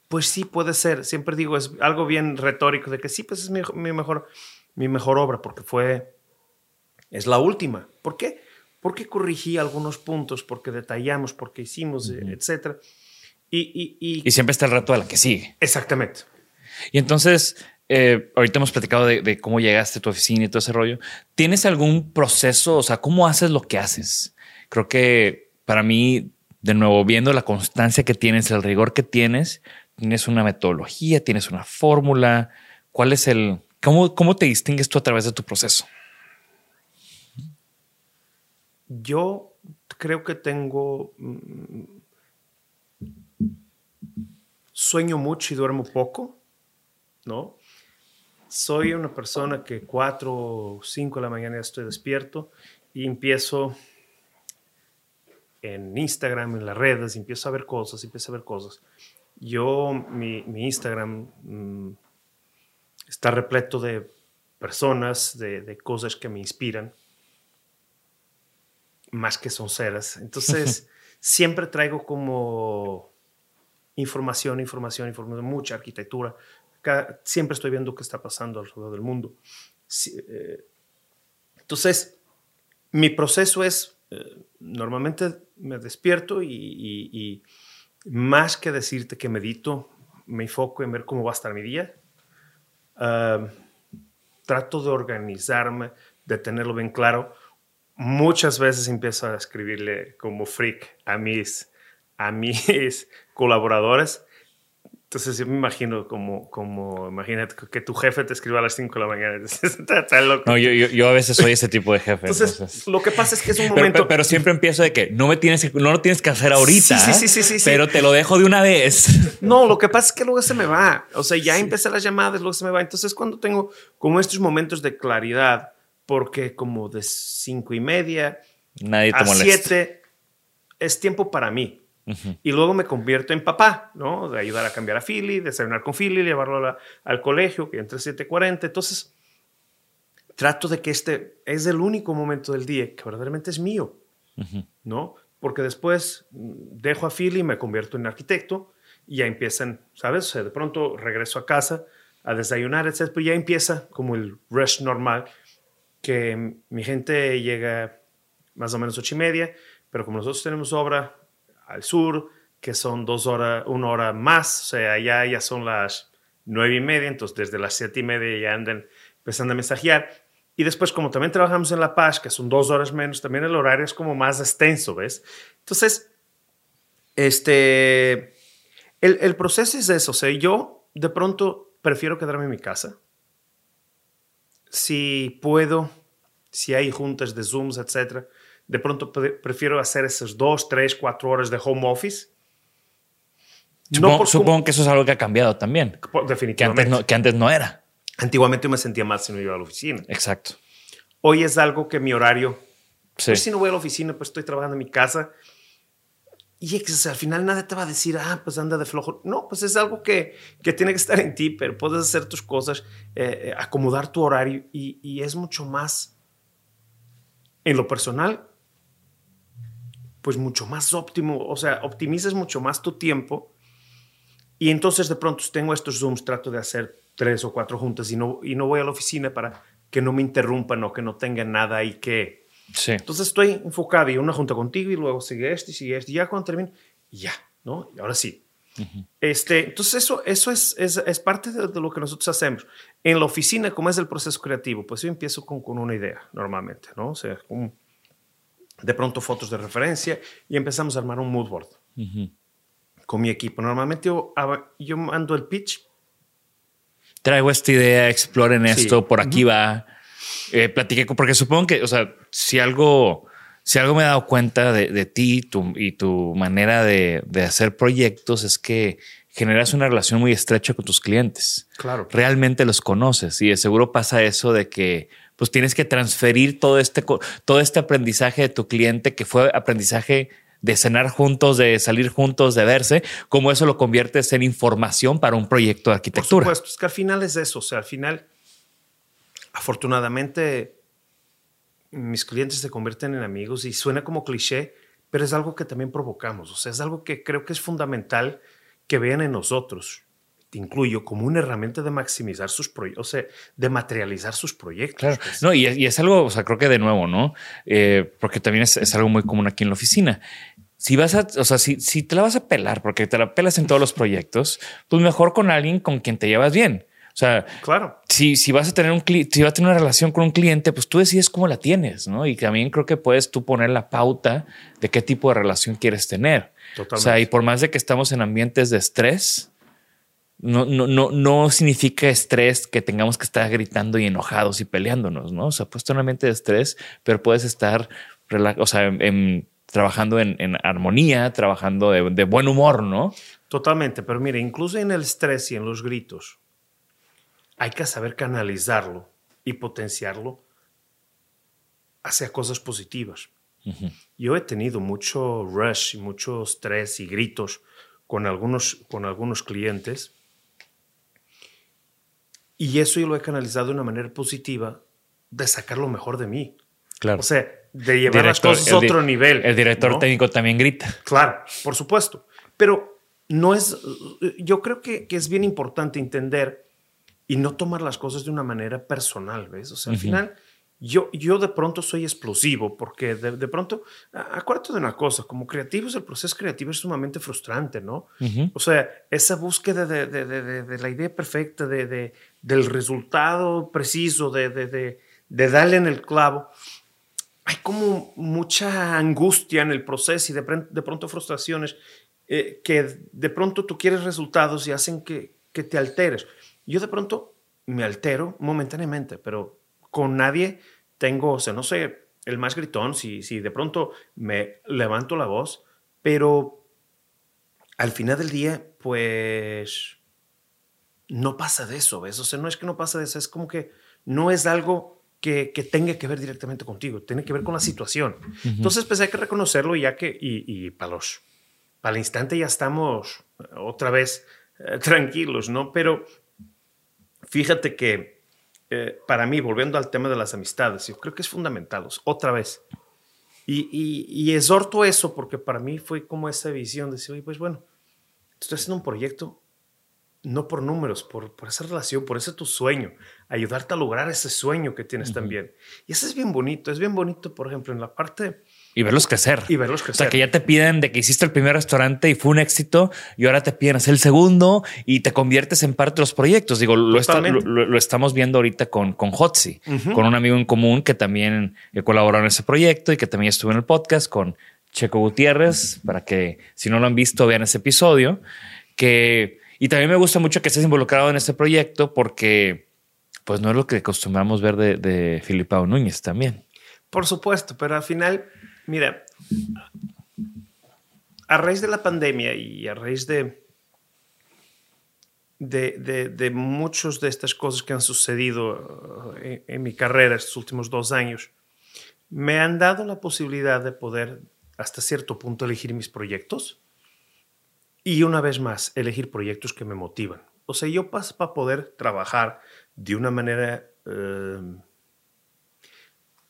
pues sí puede ser, siempre digo, es algo bien retórico de que sí, pues es mi, mi mejor, mi mejor obra, porque fue, es la última, ¿por qué? porque corrigí algunos puntos, porque detallamos, porque hicimos, etcétera. Y, y, siempre está el rato a la que sigue. Exactamente. Y entonces, eh, ahorita hemos platicado de, cómo llegaste a tu oficina y todo ese rollo. ¿Tienes algún proceso? O sea, ¿cómo haces lo que haces? Creo que para mí, de nuevo, viendo la constancia que tienes, el rigor que tienes, tienes una metodología, tienes una fórmula. ¿Cuál es el... ¿Cómo, cómo te distingues tú a través de tu proceso? Yo creo que tengo... Mm, sueño mucho y duermo poco, ¿no? Soy una persona que cuatro o cinco de la mañana estoy despierto y empiezo en Instagram, en las redes, empiezo a ver cosas, empiezo a ver cosas. Yo, mi, Instagram mm, está repleto de personas, de cosas que me inspiran más que son ceras. Entonces, siempre traigo como información, información, información, mucha arquitectura. siempre estoy viendo qué está pasando alrededor del mundo. Eh, entonces, mi proceso es, normalmente me despierto y, más que decirte que medito, me enfoco en ver cómo va a estar mi día. Ah, trato de organizarme, de tenerlo bien claro muchas veces empiezo a escribirle como freak a mis, a mis colaboradores. Entonces yo me imagino como, como, imagínate que tu jefe te escriba a las 5 de la mañana. No, yo, yo, yo, a veces soy ese tipo de jefe. Entonces, lo que pasa es que es un momento... Pero, siempre empiezo de que no me tienes, no lo tienes que hacer ahorita. Sí, sí, sí, sí, Pero te lo dejo de una vez. No, lo que pasa es que luego se me va. O sea, ya empecé las llamadas, luego se me va. Entonces cuando tengo como estos momentos de claridad, porque como de cinco y media Nadie a siete es tiempo para mí. Y luego me convierto en papá, ¿no? De ayudar a cambiar a Philly, desayunar con Philly, llevarlo al colegio, que entre 7.40. Entonces, trato de que este es el único momento del día que verdaderamente es mío, ¿no? Porque después mm, dejo a Philly, me convierto en arquitecto y ya empiezan, ¿sabes? O sea, de pronto regreso a casa a desayunar, etc. Pero ya empieza como el rush normal que mi gente llega más o menos ocho y media, pero como nosotros tenemos obra al sur, que son dos horas, una hora más, o sea, allá ya son las nueve y media, entonces desde las siete y media ya andan empezando a mensajear. Y después, como también trabajamos en La Paz, que son dos horas menos, también el horario es como más extenso, ¿ves? Entonces, este, el, el proceso es eso, o sea, yo de pronto prefiero quedarme en mi casa si puedo, si hay juntas de Zooms, etcétera, de pronto prefiero hacer esas dos, tres, cuatro horas de home office. Supongo, que eso es algo que ha cambiado también. Definitivamente. Que antes no, era. Antiguamente me sentía mal si no iba a la oficina. Exacto. Hoy es algo que mi horario. Pues si no voy a la oficina, pues estoy trabajando en mi casa y al final nadie te va a decir, ah, pues anda de flojo. No, pues es algo que, que tiene que estar en ti, pero puedes hacer tus cosas, eh, eh, acomodar tu horario y, y, es mucho más, en lo personal, pues mucho más óptimo, o sea, optimizas mucho más tu tiempo y entonces de pronto tengo estos Zooms, trato de hacer tres o cuatro juntas y no, y no voy a la oficina para que no me interrumpan o que no tengan nada y que entonces estoy enfocado y una junta contigo y luego sigue este y sigue este. Y ya cuando termine, ya, ¿no? Y ahora sí. este, entonces eso, eso es, es, es parte de, lo que nosotros hacemos. En la oficina, ¿cómo es el proceso creativo? Pues yo empiezo con, con una idea normalmente, ¿no? O sea, de pronto fotos de referencia y empezamos a armar un mood board con mi equipo. Normalmente yo, yo mando el pitch. Traigo esta idea, exploren esto, por aquí va eh, platiqué, porque supongo que, o sea, si algo, si algo me he dado cuenta de, ti tu, y tu manera de, de, hacer proyectos es que generas una relación muy estrecha con tus clientes. Claro. Realmente los conoces y de seguro pasa eso de que pues tienes que transferir todo este, todo este aprendizaje de tu cliente que fue aprendizaje de cenar juntos, de salir juntos, de verse, como eso lo conviertes en información para un proyecto de arquitectura. Por supuesto, es que al final es eso, o sea, al final, afortunadamente, mis clientes se convierten en amigos y suena como cliché, pero es algo que también provocamos, o sea, es algo que creo que es fundamental que vean en nosotros te incluyo como una herramienta de maximizar sus proyectos, o sea, de materializar sus proyectos. Claro. No, y es, algo, o sea, creo que de nuevo, ¿no? Eh, porque también es, algo muy común aquí en la oficina. Si vas a, o sea, si, si te la vas a pelar, porque te la pelas en todos los proyectos, pues mejor con alguien con quien te llevas bien. O sea, claro. Si, si vas a tener un si vas a tener una relación con un cliente, pues tú decides cómo la tienes, ¿no? Y también creo que puedes tú poner la pauta de qué tipo de relación quieres tener. Totalmente. O sea, y por más de que estamos en ambientes de estrés, no, no, no, no significa estrés que tengamos que estar gritando y enojados y peleándonos, ¿no? O sea, puesto en mente de estrés, pero puedes estar o sea, trabajando en, armonía, trabajando de, buen humor, ¿no? Totalmente, pero mire, incluso en el estrés y en los gritos, hay que saber canalizarlo y potenciarlo hacia cosas positivas. Yo he tenido mucho rush y mucho estrés y gritos con algunos, con algunos clientes y eso yo lo he canalizado de una manera positiva de sacar lo mejor de mí. Claro. O sea, de llevar las cosas a otro nivel. El director técnico también grita. Claro, por supuesto. Pero no es. Yo creo que, que, es bien importante entender y no tomar las cosas de una manera personal, ¿ves? O sea, al final yo, yo de pronto soy explosivo porque de, pronto, acuérdate de una cosa, como creativos el proceso creativo es sumamente frustrante, ¿no? O sea, esa búsqueda de, de la idea perfecta, de, del resultado preciso, de, darle en el clavo, hay como mucha angustia en el proceso y de, pronto frustraciones eh, que de pronto tú quieres resultados y hacen que, que te alteres. Yo de pronto me altero momentáneamente, pero con nadie tengo, o sea, no sé, el más gritón, si, si de pronto me levanto la voz, pero al final del día, pues no pasa de eso, ¿ves? O sea, no es que no pasa de eso, es como que no es algo que, que tenga que ver directamente contigo, tiene que ver con la situación. Entonces, pues hay que reconocerlo ya que, y, y para los, para el instante ya estamos otra vez eh, tranquilos, ¿no? Pero fíjate que eh, para mí, volviendo al tema de las amistades, yo creo que es fundamental, otra vez. Y, y, exhorto eso porque para mí fue como esa visión de decir, oye, pues bueno, estoy haciendo un proyecto no por números, por, por esa relación, por ese tu sueño, ayudarte a lograr ese sueño que tienes también. Y eso es bien bonito, es bien bonito, por ejemplo, en la parte y verlos crecer. Y verlos crecer. O sea, que ya te piden de que hiciste el primer restaurante y fue un éxito y ahora te piden hacer el segundo y te conviertes en parte de los proyectos. Digo, lo, lo, estamos viendo ahorita con, con Hotzi, con un amigo en común que también colaboró en ese proyecto y que también estuvo en el podcast con Checo Gutiérrez, para que si no lo han visto vean ese episodio. Que, y también me gusta mucho que estés involucrado en este proyecto porque pues no es lo que acostumbramos ver de, de Filipao Núñez también. Por supuesto, pero al final Mira, a raíz de la pandemia y a raíz de, de, de, muchas de estas cosas que han sucedido uh, en, mi carrera estos últimos dos años, me han dado la posibilidad de poder hasta cierto punto elegir mis proyectos y una vez más elegir proyectos que me motivan. O sea, yo paso para poder trabajar de una manera uh,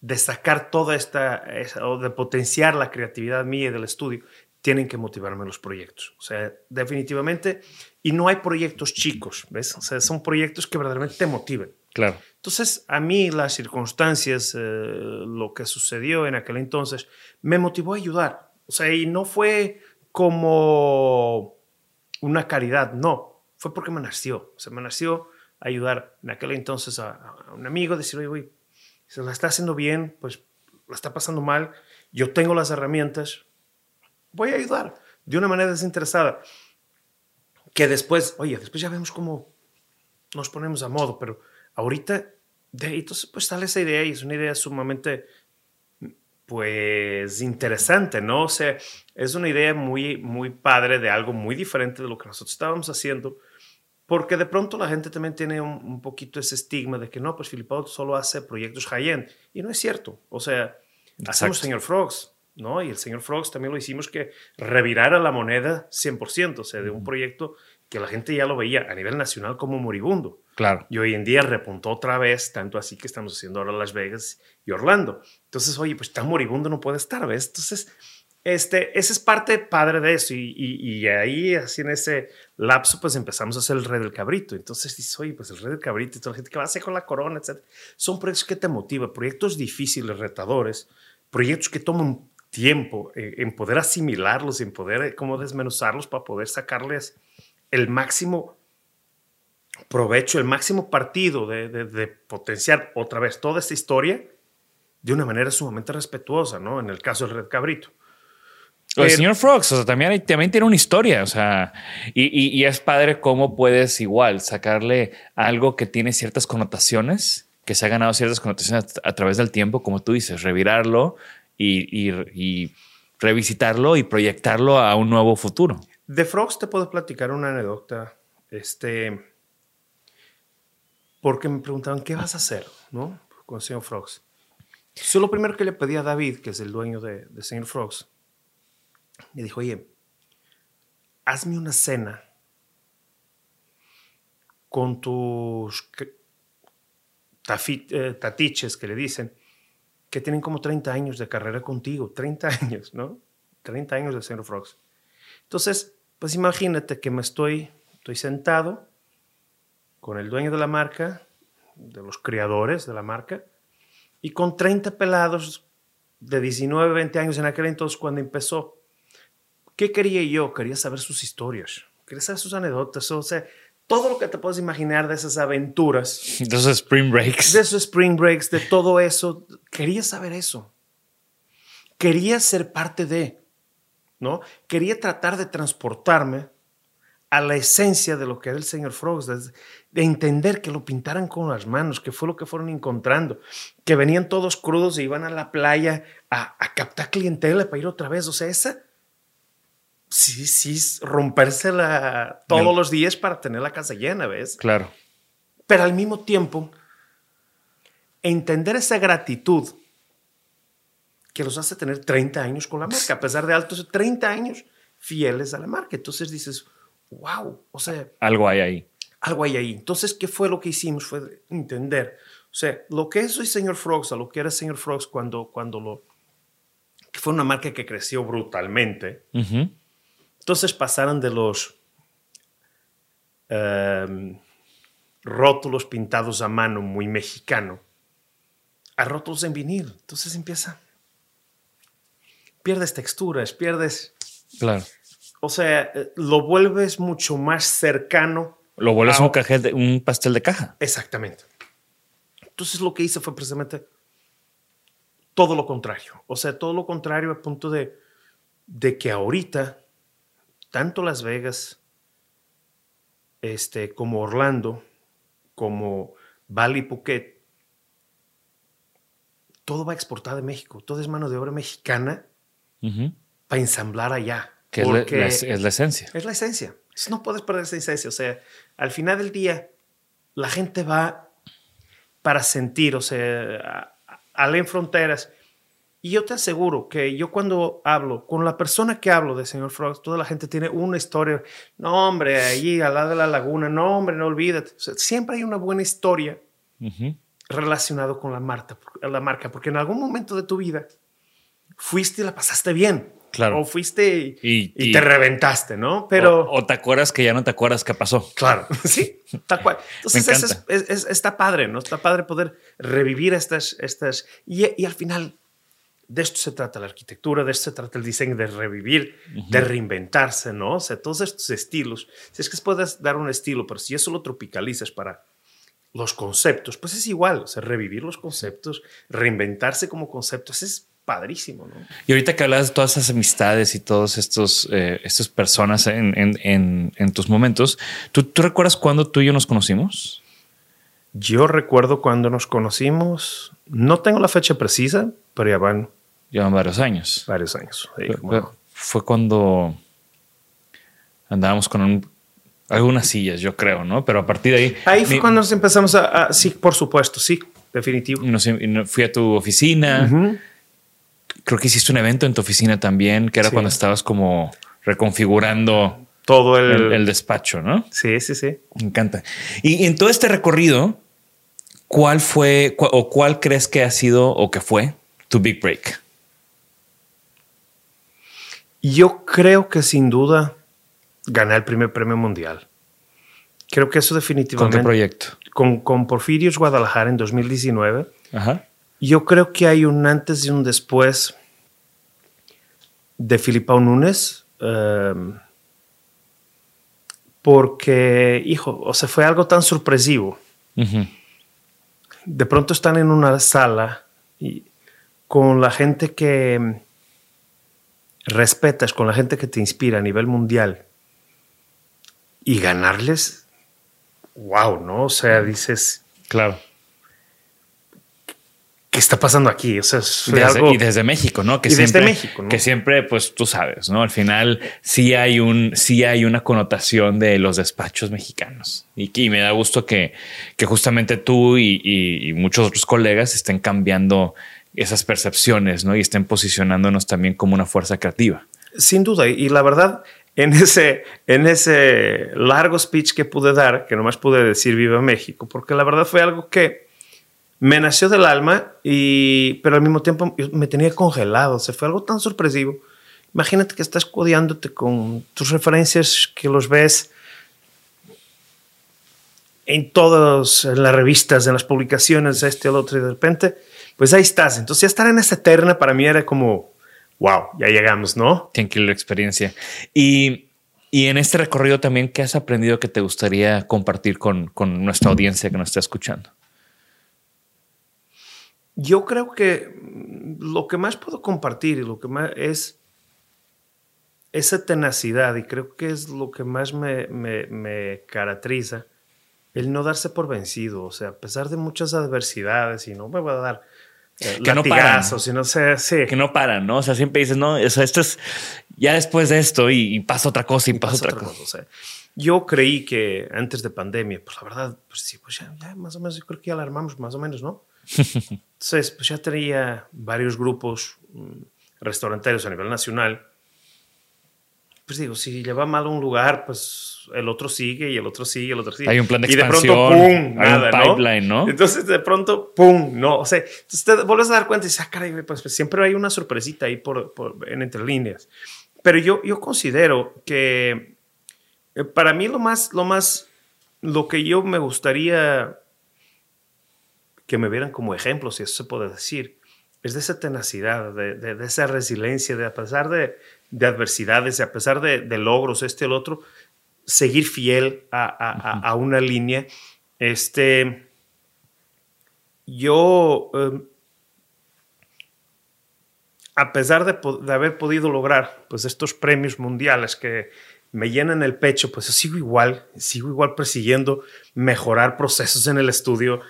de sacar toda esta, o de potenciar la creatividad mía y del estudio, tienen que motivarme los proyectos. O sea, definitivamente, y no hay proyectos chicos, ¿ves? O sea, son proyectos que verdaderamente te motiven. Claro. Entonces, a mí las circunstancias, eh, lo que sucedió en aquel entonces, me motivó a ayudar. O sea, y no fue como una caridad, no, fue porque me nació. O sea, me nació ayudar en aquel entonces a, a un amigo, decirle, oye, se la está haciendo bien, pues la está pasando mal, yo tengo las herramientas, voy a ayudar de una manera desinteresada. Que después, oye, después ya vemos cómo nos ponemos a modo, pero ahorita de entonces, pues sale esa idea y es una idea sumamente, pues, interesante, ¿no? O sea, es una idea muy, muy padre de algo muy diferente de lo que nosotros estábamos haciendo, porque de pronto la gente también tiene un, un poquito ese estigma de que no, pues Filipao solo hace proyectos high-end, y no es cierto. O sea, hacemos Señor Frogs, ¿no? Y el Señor Frogs también lo hicimos que revirara la moneda 100%, o sea, de un proyecto que la gente ya lo veía a nivel nacional como moribundo. Claro. Y hoy en día repuntó otra vez, tanto así que estamos haciendo ahora Las Vegas y Orlando. Entonces, oye, pues tan moribundo no puede estar, ¿ves? Entonces, este, esa es parte padre de eso. Y, y, y, ahí, así en ese lapso, pues empezamos a hacer el Rey del Cabrito. Entonces dices, oye, pues el Rey del Cabrito y toda la gente que va a hacer con la corona, etc. Son proyectos que te motivan, proyectos difíciles, retadores, proyectos que toman tiempo eh, en poder asimilarlos, en poder eh, desmenuzarlos para poder sacarles el máximo provecho, el máximo partido de, de, de, potenciar otra vez toda esta historia de una manera sumamente respetuosa, ¿no? En el caso del Red Cabrito. El Pero, señor Frogs, o sea, también, también tiene una historia, o sea, y, y, y, es padre cómo puedes igual sacarle algo que tiene ciertas connotaciones, que se ha ganado ciertas connotaciones a, a través del tiempo, como tú dices, revirarlo y, y revisitarlo y proyectarlo a un nuevo futuro. De Frogs te puedo platicar una anécdota. Este. Porque me preguntaban, ¿qué vas a hacer? ¿No? Con el señor Frogs. Yo lo primero que le pedí a David, que es el dueño de, de señor Frogs, me dijo, oye, hazme una cena con tus eh, tatiches que le dicen, que tienen como 30 años de carrera contigo, 30 años, ¿no? 30 años de señor Frogs. Entonces, pues imagínate que me estoy, estoy sentado con el dueño de la marca, de los creadores de la marca, y con 30 pelados de 19, 20 años en aquel entonces cuando empezó. ¿Qué quería yo? Quería saber sus historias, quería saber sus anécdotas, o sea, todo lo que te puedes imaginar de esas aventuras. De esos spring breaks. De esos spring breaks, de todo eso. Quería saber eso. Quería ser parte de. ¿no? Quería tratar de transportarme a la esencia de lo que era el señor Frogs, de, de, entender que lo pintaran con las manos, que fue lo que fueron encontrando, que venían todos crudos y iban a la playa a, a captar clientela para ir otra vez. O sea, esa, sí, sí, rompérsela todos Bien. los días para tener la casa llena, ¿ves? Claro. Pero al mismo tiempo, entender esa gratitud que los hace tener 30 años con la marca, a pesar de altos 30 años fieles a la marca. Entonces dices, wow, o sea... Algo hay ahí. Algo hay ahí. Entonces, ¿qué fue lo que hicimos? Fue entender, o sea, lo que es hoy Señor Frogs, a lo que era Señor Frogs cuando, cuando lo... que fue una marca que creció brutalmente. Uh -huh. Entonces pasaron de los um, rótulos pintados a mano muy mexicano a rótulos en vinil. Entonces empieza pierdes texturas, pierdes. Claro. O sea, lo vuelves mucho más cercano. Lo vuelves a... un, pastel de caja. Exactamente. Entonces lo que hice fue precisamente todo lo contrario. O sea, todo lo contrario a punto de, de que ahorita, tanto Las Vegas este, como Orlando, como Bali Phuket, todo va a exportar de México. Todo es mano de obra mexicana Uh -huh. para ensamblar allá. Que es la, la, es la, esencia. Es la esencia. No puedes perder esa esencia. O sea, al final del día, la gente va para sentir, o sea, a, en fronteras. Y yo te aseguro que yo cuando hablo con la persona que hablo de señor Frogs, toda la gente tiene una historia. No, hombre, allí al lado de la laguna, no, hombre, no olvídate. O sea, siempre hay una buena historia uh -huh. relacionada con la marca, la marca, porque en algún momento de tu vida fuiste y la pasaste bien. Claro. O fuiste y, y, y, te reventaste, ¿no? Pero. O, o, te acuerdas que ya no te acuerdas qué pasó. Claro, sí, tal cual. Entonces, es, es, es, está padre, ¿no? Está padre poder revivir estas. estas y, y, al final, de esto se trata la arquitectura, de esto se trata el diseño, de revivir, uh -huh. de reinventarse, ¿no? O sea, todos estos estilos. Si es que puedes dar un estilo, pero si eso lo tropicalizas para los conceptos, pues es igual. O sea, revivir los conceptos, reinventarse como conceptos, es padrísimo, ¿no? Y ahorita que hablas de todas esas amistades y todas estos, eh, estas personas en, en, en, en, tus momentos, ¿tú, ¿tú recuerdas cuándo tú y yo nos conocimos? Yo recuerdo cuando nos conocimos, no tengo la fecha precisa, pero ya van Llevan varios años. varios años. Sí, Fue- cuando andábamos con un- algunas sillas, yo creo, ¿no? Pero a partir de ahí... Ahí fue mi- cuando nos empezamos a, a- Sí, por supuesto, sí, definitivo. no- fui a tu oficina. Creo que hiciste un evento en tu oficina también, que era Sí. cuando estabas como reconfigurando Todo el... el, el despacho, ¿no? Sí, sí, sí. Me encanta. Y en todo este recorrido, ¿cuál fue cu- o cuál crees que ha sido o que fue tu big break? Yo creo que sin duda gané el primer premio mundial. Creo que eso ¿Con definitivamente... qué proyecto? Con, con Porfirios Guadalajara en 2019. Ajá. Yo creo que hay un antes y un después de Filipao Núñez. em, porque, hijo, o sea, fue algo tan sorpresivo. De pronto están en una sala y con la gente que respetas, con la gente que te inspira a nivel mundial y ganarles, wow, ¿no? O sea, dices, Claro. ¿qué está pasando aquí? O sea, Desde- algo- y desde México, ¿no? Que Y desde siempre, México, ¿no? Que siempre, pues tú sabes, ¿no? Al final sí hay un, sí hay una connotación de los despachos mexicanos. Y, y me da gusto que, que justamente tú y, y- y muchos otros colegas estén cambiando esas percepciones, ¿no? Y estén posicionándonos también como una fuerza creativa. Sin duda, y la verdad, en ese, en ese largo speech que pude dar, que nomás pude decir Viva México, porque la verdad fue algo que me nació del alma, y, pero al mismo tiempo me tenía congelado, o sea, fue algo tan sorpresivo. Imagínate que estás codeándote con tus referencias que los ves en todas las revistas, en las publicaciones, este, el otro, y de repente, pues ahí estás. Entonces, ya estar en esa eterna para mí era como, wow, ya llegamos, ¿no? Tranquilo experiencia. Y, y en este recorrido también, ¿qué has aprendido que te gustaría compartir con, con nuestra audiencia que nos está escuchando? Yo creo que lo que más puedo compartir y lo que más es esa tenacidad y creo que es lo que más me, me- me caracteriza, el no darse por vencido, o sea, a pesar de muchas adversidades y no me voy a dar eh, Que no paran. y no sé, sí, Que no paran, ¿no? O sea, siempre dices, no, o sea, esto es ya después de esto y, y pasa otra cosa y, y pasa, pasa otra otra cosa. cosa, o sea, yo creí que antes de pandemia, pues la verdad, pues sí, pues ya, ya más o menos, yo creo que ya la armamos más o menos, ¿no? Entonces, pues ya tenía varios grupos mm, restauranteros a nivel nacional. Pues digo, si lleva mal un lugar, pues el otro sigue y el otro sigue y el otro sigue. Hay un plan de Y de pronto, expansión, ¡pum! hay un Nada, pipeline, ¿no? Entonces, de pronto, ¡pum! No, o sea, entonces te vuelves a dar cuenta y dices, ah, caray, pues, pues, siempre hay una sorpresita ahí por, por- en entre líneas. Pero yo, yo considero que eh, para mí lo más, lo más, lo que yo me gustaría que me vieran como ejemplo, si eso se puede decir, es de esa tenacidad, de, de- de esa resiliencia, de a pesar de, de adversidades, de a pesar de, de logros, este el otro, seguir fiel a, a- a- a una línea. Este, yo, eh, a pesar de, de haber podido lograr pues, estos premios mundiales que me llenan el pecho, pues yo sigo igual, sigo igual persiguiendo mejorar procesos en el estudio,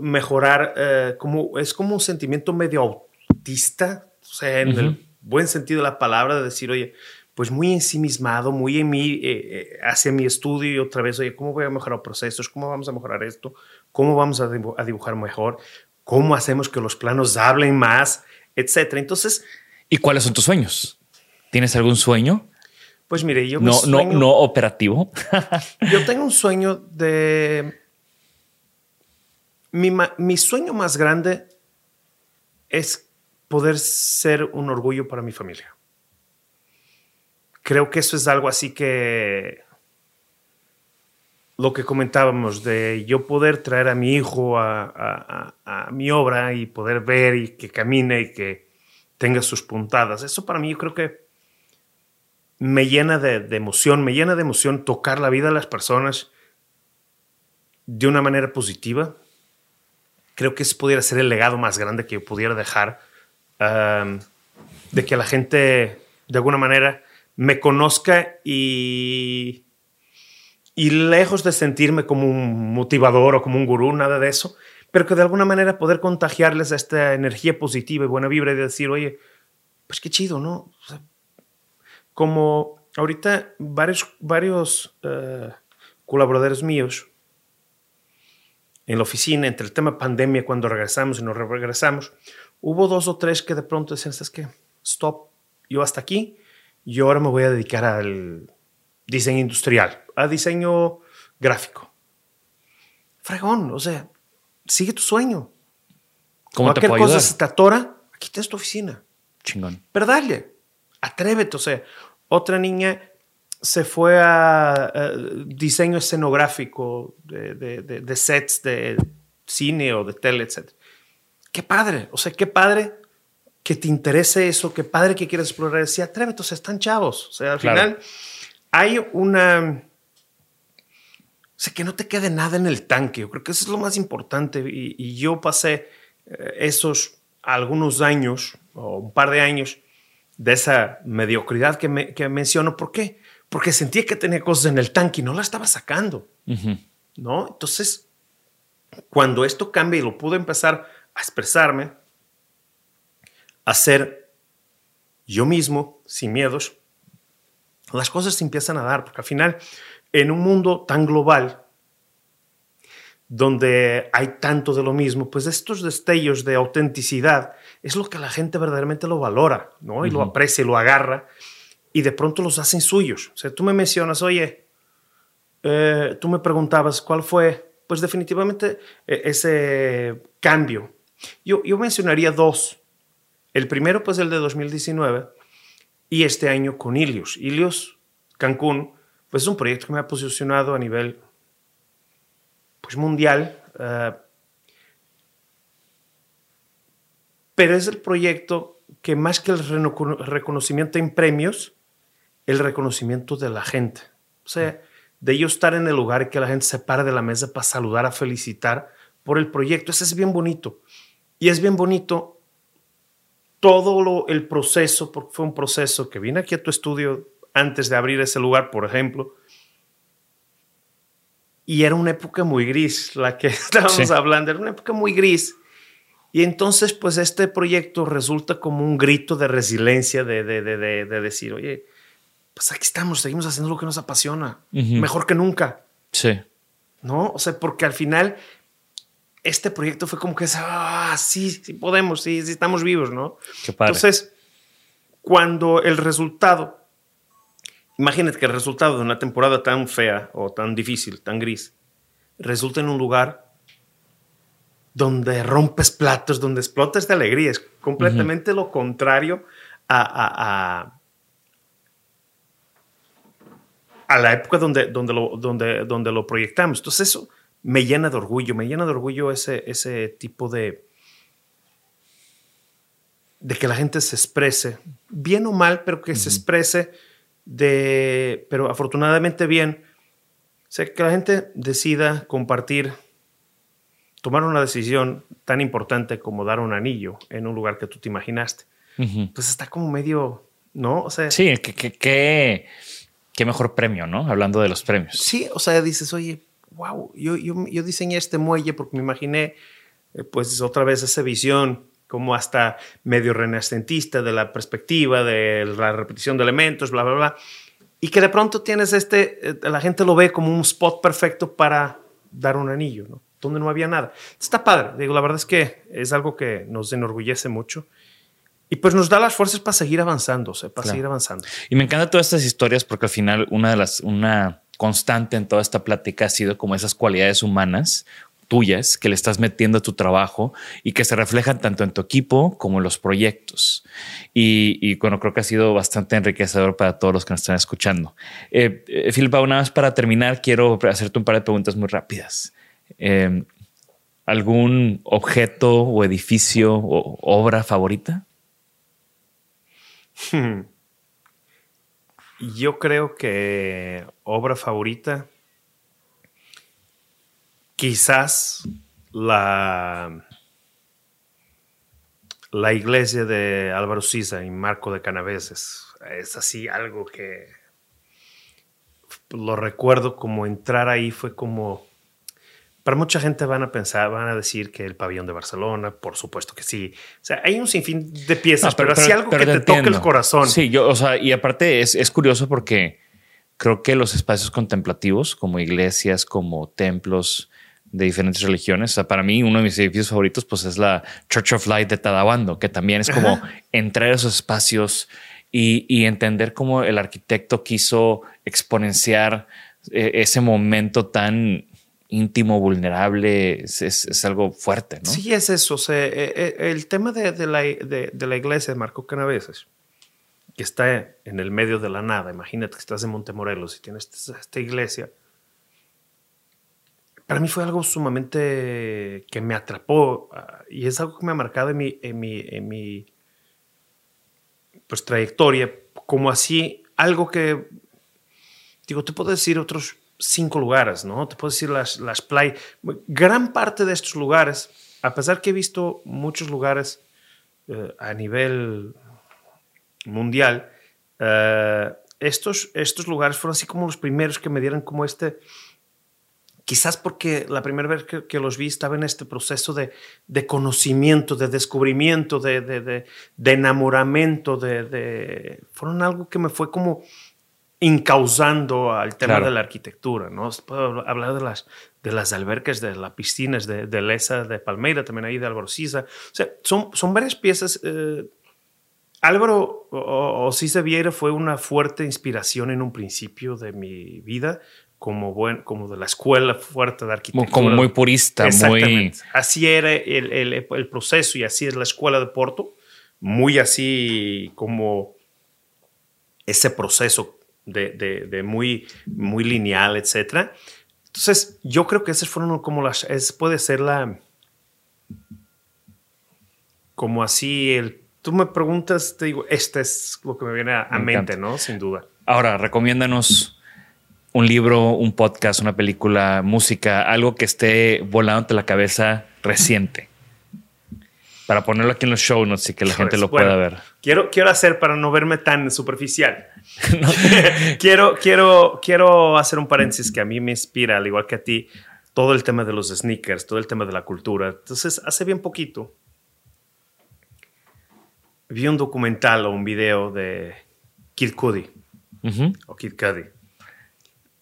mejorar, eh, como, es como un sentimiento medio autista, o sea, en el buen sentido de la palabra, de decir, oye, pues muy ensimismado, muy en mí, eh, eh, hacia mi estudio y otra vez, oye, ¿cómo voy a mejorar procesos? ¿Cómo vamos a mejorar esto? ¿Cómo vamos a, dibu- a dibujar mejor? ¿Cómo hacemos que los planos hablen más? Etcétera. Entonces, ¿Y cuáles son tus sueños? ¿Tienes algún sueño? pues mire, yo mi No, no, sueño- no operativo. Yo tengo un sueño de... Mi, mi sueño más grande es poder ser un orgullo para mi familia. Creo que eso es algo así que... Lo que comentábamos de yo poder traer a mi hijo a, mi obra y poder ver y que camine y que tenga sus puntadas. Eso para mí yo creo que me llena de, de emoción, me llena de emoción tocar la vida de las personas de una manera positiva. Creo que ese pudiera ser el legado más grande que yo pudiera dejar, de que la gente de alguna manera me conozca y, y lejos de sentirme como un motivador o como un gurú, nada de eso, pero que de alguna manera poder contagiarles esta energía positiva y buena vibra y decir, oye, pues qué chido, ¿no? como ahorita varios, varios eh, colaboradores míos en la oficina, entre el tema pandemia, cuando regresamos y nos regresamos, hubo dos o tres que de pronto decían, ¿sabes qué? Stop, yo hasta aquí, yo ahora me voy a dedicar al diseño industrial, al diseño gráfico. Fregón, o sea, sigue tu sueño. ¿Cómo te puedo cosa ayudar? se te atora, aquí tienes tu oficina. Chingón. Pero dale, atrévete. O sea, otra niña se fue a, eh, diseño escenográfico de, de- de- de sets de cine o de tele, etc. Qué padre, o sea, qué padre que te interese eso, qué padre que quieras explorar. Sí, atrévete, o sea, están chavos. O sea, al Claro. final hay una... O sea, que no te quede nada en el tanque. Yo creo que eso es lo más importante. Y, y yo pasé eh, esos algunos años, o un par de años, de esa mediocridad que, me- que menciono. ¿Por qué? Porque sentía que tenía cosas en el tanque y no la estaba sacando. Ujú. ¿no? Entonces, cuando esto cambia y lo pude empezar a expresarme, a ser yo mismo, sin miedos, las cosas se empiezan a dar, porque al final, en un mundo tan global, donde hay tanto de lo mismo, pues estos destellos de autenticidad es lo que la gente verdaderamente lo valora, ¿no? Y lo aprecia y lo agarra, y de pronto los hacen suyos. O sea, tú me mencionas, oye, eh, tú me preguntabas cuál fue, pues definitivamente eh, ese cambio. Yo, yo mencionaría dos. El primero, pues el de 2019 y este año con Ilios. Ilios Cancún, pues es un proyecto que me ha posicionado a nivel pues, mundial. eh, pero es el proyecto que más que el reconocimiento en premios, el reconocimiento de la gente. O sea, de ellos estar en el lugar que la gente se pare de la mesa para saludar, a felicitar por el proyecto. Ese es bien bonito. Y es bien bonito todo lo, el proceso, porque fue un proceso que vine aquí a tu estudio antes de abrir ese lugar, por ejemplo. Y era una época muy gris, la que estábamos Sí. hablando, era una época muy gris. Y entonces, pues este proyecto resulta como un grito de resiliencia, de, de, de, de, de decir, oye, pues aquí estamos, seguimos haciendo lo que nos apasiona, mejor que nunca, Sí. ¿no? O sea, porque al final este proyecto fue como que, ah, sí, sí podemos, sí, sí estamos vivos, ¿no? Qué padre. Entonces, cuando el resultado, imagínate que el resultado de una temporada tan fea o tan difícil, tan gris, resulta en un lugar donde rompes platos, donde explotas de alegría. Es completamente lo contrario a, a- a- a la época donde, donde, lo, donde, donde lo proyectamos. Entonces eso me llena de orgullo, me llena de orgullo ese, ese tipo de, de que la gente se exprese, bien o mal, pero que se exprese de, pero afortunadamente bien, o sea, que la gente decida compartir, tomar una decisión tan importante como dar un anillo en un lugar que tú te imaginaste. Ujú. Pues está como medio, ¿no? O sea, Sí, qué- qué- qué mejor premio, ¿no? Hablando de los premios. Sí, o sea, dices, oye, wow, yo, yo, yo diseñé este muelle porque me imaginé, eh, pues otra vez esa visión como hasta medio renacentista de la perspectiva, de la repetición de elementos, bla, bla, bla. Y que de pronto tienes este, eh, la gente lo ve como un spot perfecto para dar un anillo, ¿no? Donde no había nada. Está padre, digo, la verdad es que es algo que nos enorgullece mucho. Y pues nos da las fuerzas para seguir avanzando, para Claro. seguir avanzando. Y me encantan todas estas historias porque al final una de las, una constante en toda esta plática ha sido como esas cualidades humanas tuyas que le estás metiendo a tu trabajo y que se reflejan tanto en tu equipo como en los proyectos. Y, y, bueno, creo que ha sido bastante enriquecedor para todos los que nos están escuchando. Eh, eh, Filipa, una vez para terminar, quiero hacerte un par de preguntas muy rápidas. Eh, ¿Algún objeto o edificio o obra favorita? Yo creo que obra favorita, quizás la, la iglesia de Álvaro Siza y Marco de Canaveses. Es así algo que lo recuerdo como entrar ahí fue como... Para mucha gente van a pensar, van a decir que el pabellón de Barcelona, por supuesto que sí. O sea, hay un sinfín de piezas, No, pero, así algo que te, toque el corazón. Sí, yo, o sea, y aparte es, es curioso porque creo que los espacios contemplativos, como iglesias, como templos de diferentes religiones, o sea, para mí uno de mis edificios favoritos, pues es la Church of Light de Tadawando, que también es como entrar a esos espacios y, y entender cómo el arquitecto quiso exponenciar eh, ese momento tan íntimo, vulnerable, es, es- algo fuerte, ¿no? Sí, es eso. Eh, eh, el tema de, de la, de la iglesia de Marco Canaveses, que está en el medio de la nada. Imagínate que estás en Montemorelos y tienes esta, esta iglesia. Para mí fue algo sumamente que me atrapó ah, y es algo que me ha marcado en mi, en mi, en mi pues, trayectoria, como así, algo que, digo, te puedo decir otros cinco lugares, ¿no? Te puedo decir las, las playas. Gran parte de estos lugares, a pesar que he visto muchos lugares eh, a nivel mundial, eh, estos, estos lugares fueron así como los primeros que me dieron como este, quizás porque la primera vez que, que los vi estaba en este proceso de, de conocimiento, de descubrimiento, de, de, de, enamoramiento, de, fueron algo que me fue como incausando al tema Claro. de la arquitectura, ¿no? Puedo hablar de las, de las albercas, de las piscinas, de, de Lesa, de Palmeira, también ahí de Álvaro Siza. O sea, son, son varias piezas. eh, Álvaro o, o Siza Vieira fue una fuerte inspiración en un principio de mi vida, como, buen, como de la escuela fuerte de arquitectura. como muy purista, muy... Exactamente. Así era el, el- el proceso y así es la escuela de Porto. Muy así como ese proceso de, de- de muy, muy lineal, etc. Entonces, yo creo que esas fueron como las... Es, puede ser la... Como así el... Tú me preguntas, te digo, este es lo que me viene a, a Me mente. ¿no? Sin duda. Ahora, recomiéndanos un libro, un podcast, una película, música, algo que esté volándote la cabeza reciente. Para ponerlo aquí en los show notes y que la gente lo Bueno, pueda ver. Quiero, quiero hacer para no verme tan superficial. quiero, quiero, quiero hacer un paréntesis que a mí me inspira, al igual que a ti, todo el tema de los sneakers, todo el tema de la cultura. Entonces, hace bien poquito vi un documental o un video de Kid Cudi o Kid Cudi.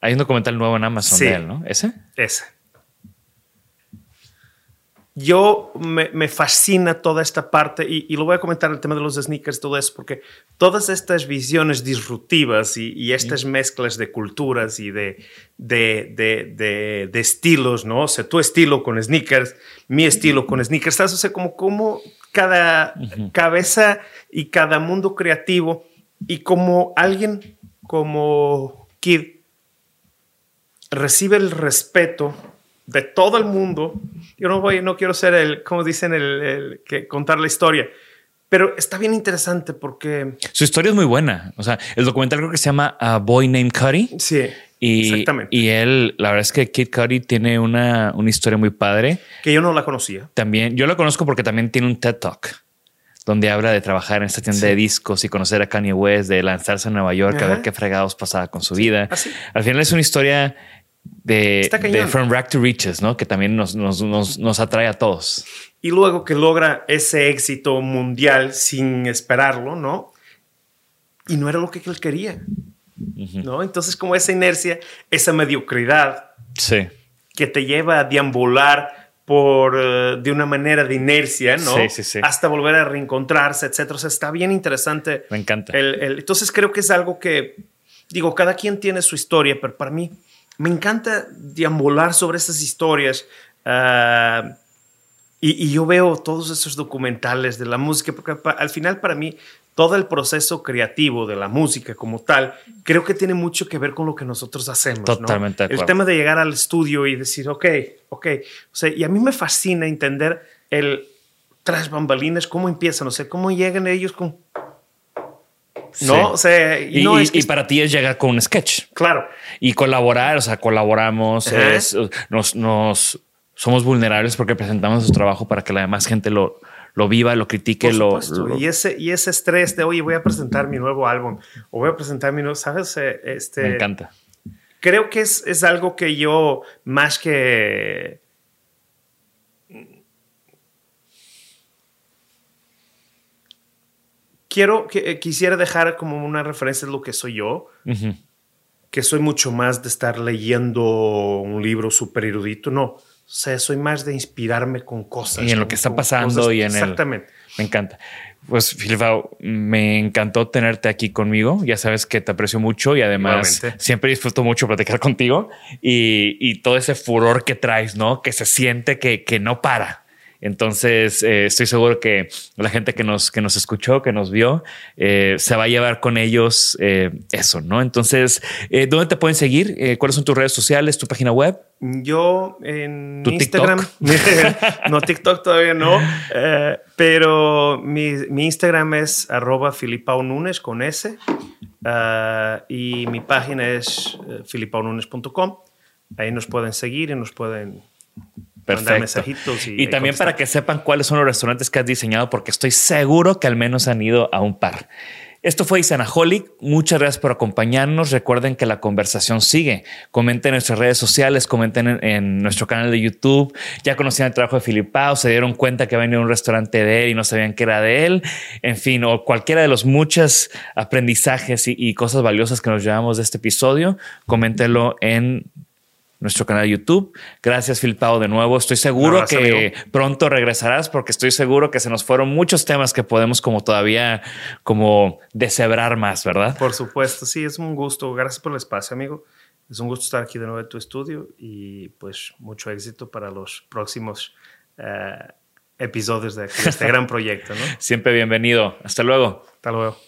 Hay un documental nuevo en Amazon Sí. de él, ¿no? ¿Ese? Ese. Yo me, me fascina toda esta parte y, y lo voy a comentar el tema de los sneakers, todo eso, porque todas estas visiones disruptivas y, y estas mezclas de culturas y de, de, de, de, de estilos, ¿no? O sea, tu estilo con sneakers, mi estilo con sneakers, ¿sabes? O sea, como, como cada cabeza y cada mundo creativo y como alguien como Kid recibe el respeto de todo el mundo. Yo no voy, no quiero ser el, como dicen, el, el que contar la historia, pero está bien interesante porque Su historia es muy buena. O sea, el documental creo que se llama A Boy Named Cuddy. sí, Y, exactamente, y él, la verdad es que Kid Cudi tiene una, una historia muy padre. que yo no la conocía. También, yo lo conozco porque también tiene un TED Talk donde habla de trabajar en esta tienda de discos y conocer a Kanye West, de lanzarse a Nueva York, a Ajá. ver qué fregados pasaba con su vida. así. Al final es una historia de, de. From Rack to Riches, ¿no? Que también nos, nos, nos, nos atrae a todos. Y luego que logra ese éxito mundial sin esperarlo, ¿no? Y no era lo que él quería, ¿no? Entonces como esa inercia, esa mediocridad, Sí. que te lleva a deambular por, eh, de una manera de inercia, ¿no? Sí, sí, sí. Hasta volver a reencontrarse, etcétera. O sea, está bien interesante. Me encanta. El- el- entonces creo que es algo que, digo, cada quien tiene su historia, pero para mí me encanta deambular sobre esas historias. ah, y, y yo veo todos esos documentales de la música, porque pa- al final para mí todo el proceso creativo de la música como tal, creo que tiene mucho que ver con lo que nosotros hacemos. ¿no? Totalmente de El acuerdo. tema de llegar al estudio y decir, ok, ok. O sea, y a mí me fascina entender el tras bambalinas, cómo empiezan, o sea, cómo llegan ellos con... No, Sí. o sea, y, Y, no y- es que- y para ti es llegar con un sketch Claro, y colaborar, o sea, colaboramos, es- nos, nos somos vulnerables porque presentamos su trabajo para que la demás gente lo, lo viva, lo critique, lo, lo- y, ese, y ese estrés de, oye, voy a presentar mi nuevo álbum o voy a presentar mi nuevo, ¿sabes? Eh, Este, me encanta. creo que es, es algo que yo, más que quiero que eh, quisiera dejar como una referencia de lo que soy yo, que soy mucho más de estar leyendo un libro súper erudito, no. O sea, soy más de inspirarme con cosas. Y en lo que está pasando y en Exactamente. Me encanta. Pues, Filipao, me encantó tenerte aquí conmigo. Ya sabes que te aprecio mucho y además siempre disfruto mucho platicar contigo y, y, todo ese furor que traes, ¿no? Que se siente que, que no para. Entonces, eh, estoy seguro que la gente que nos, que nos escuchó, que nos vio, eh, se va a llevar con ellos eh, eso, ¿no? Entonces, ¿dónde te pueden seguir? ¿Cuáles son tus redes sociales, tu página web? Yo en Instagram, no TikTok todavía no, pero mi, Instagram es arroba Nunes con S y mi página es filipaununes.com. Ahí nos pueden seguir y nos pueden Perfecto. Y, también para que sepan cuáles son los restaurantes que has diseñado, porque estoy seguro que al menos han ido a un par. Esto fue Isanaholic. Muchas gracias por acompañarnos. Recuerden que la conversación sigue. Comenten en nuestras redes sociales, comenten en, nuestro canal de YouTube. Ya conocían el trabajo de Filipao, se dieron cuenta que venía a un restaurante de él y no sabían que era de él. En fin, o cualquiera de los muchos aprendizajes y, y cosas valiosas que nos llevamos de este episodio, coméntenlo en nuestro canal de YouTube. Gracias, Filipao, de nuevo. Estoy seguro que pronto regresarás porque estoy seguro que se nos fueron muchos temas que podemos como todavía como deshebrar más, ¿verdad? Por supuesto, sí, es un gusto. Gracias por el espacio, amigo. Es un gusto estar aquí de nuevo en tu estudio y pues mucho éxito para los próximos eh, episodios de, de este gran proyecto. ¿no? Siempre bienvenido. Hasta luego. Hasta luego.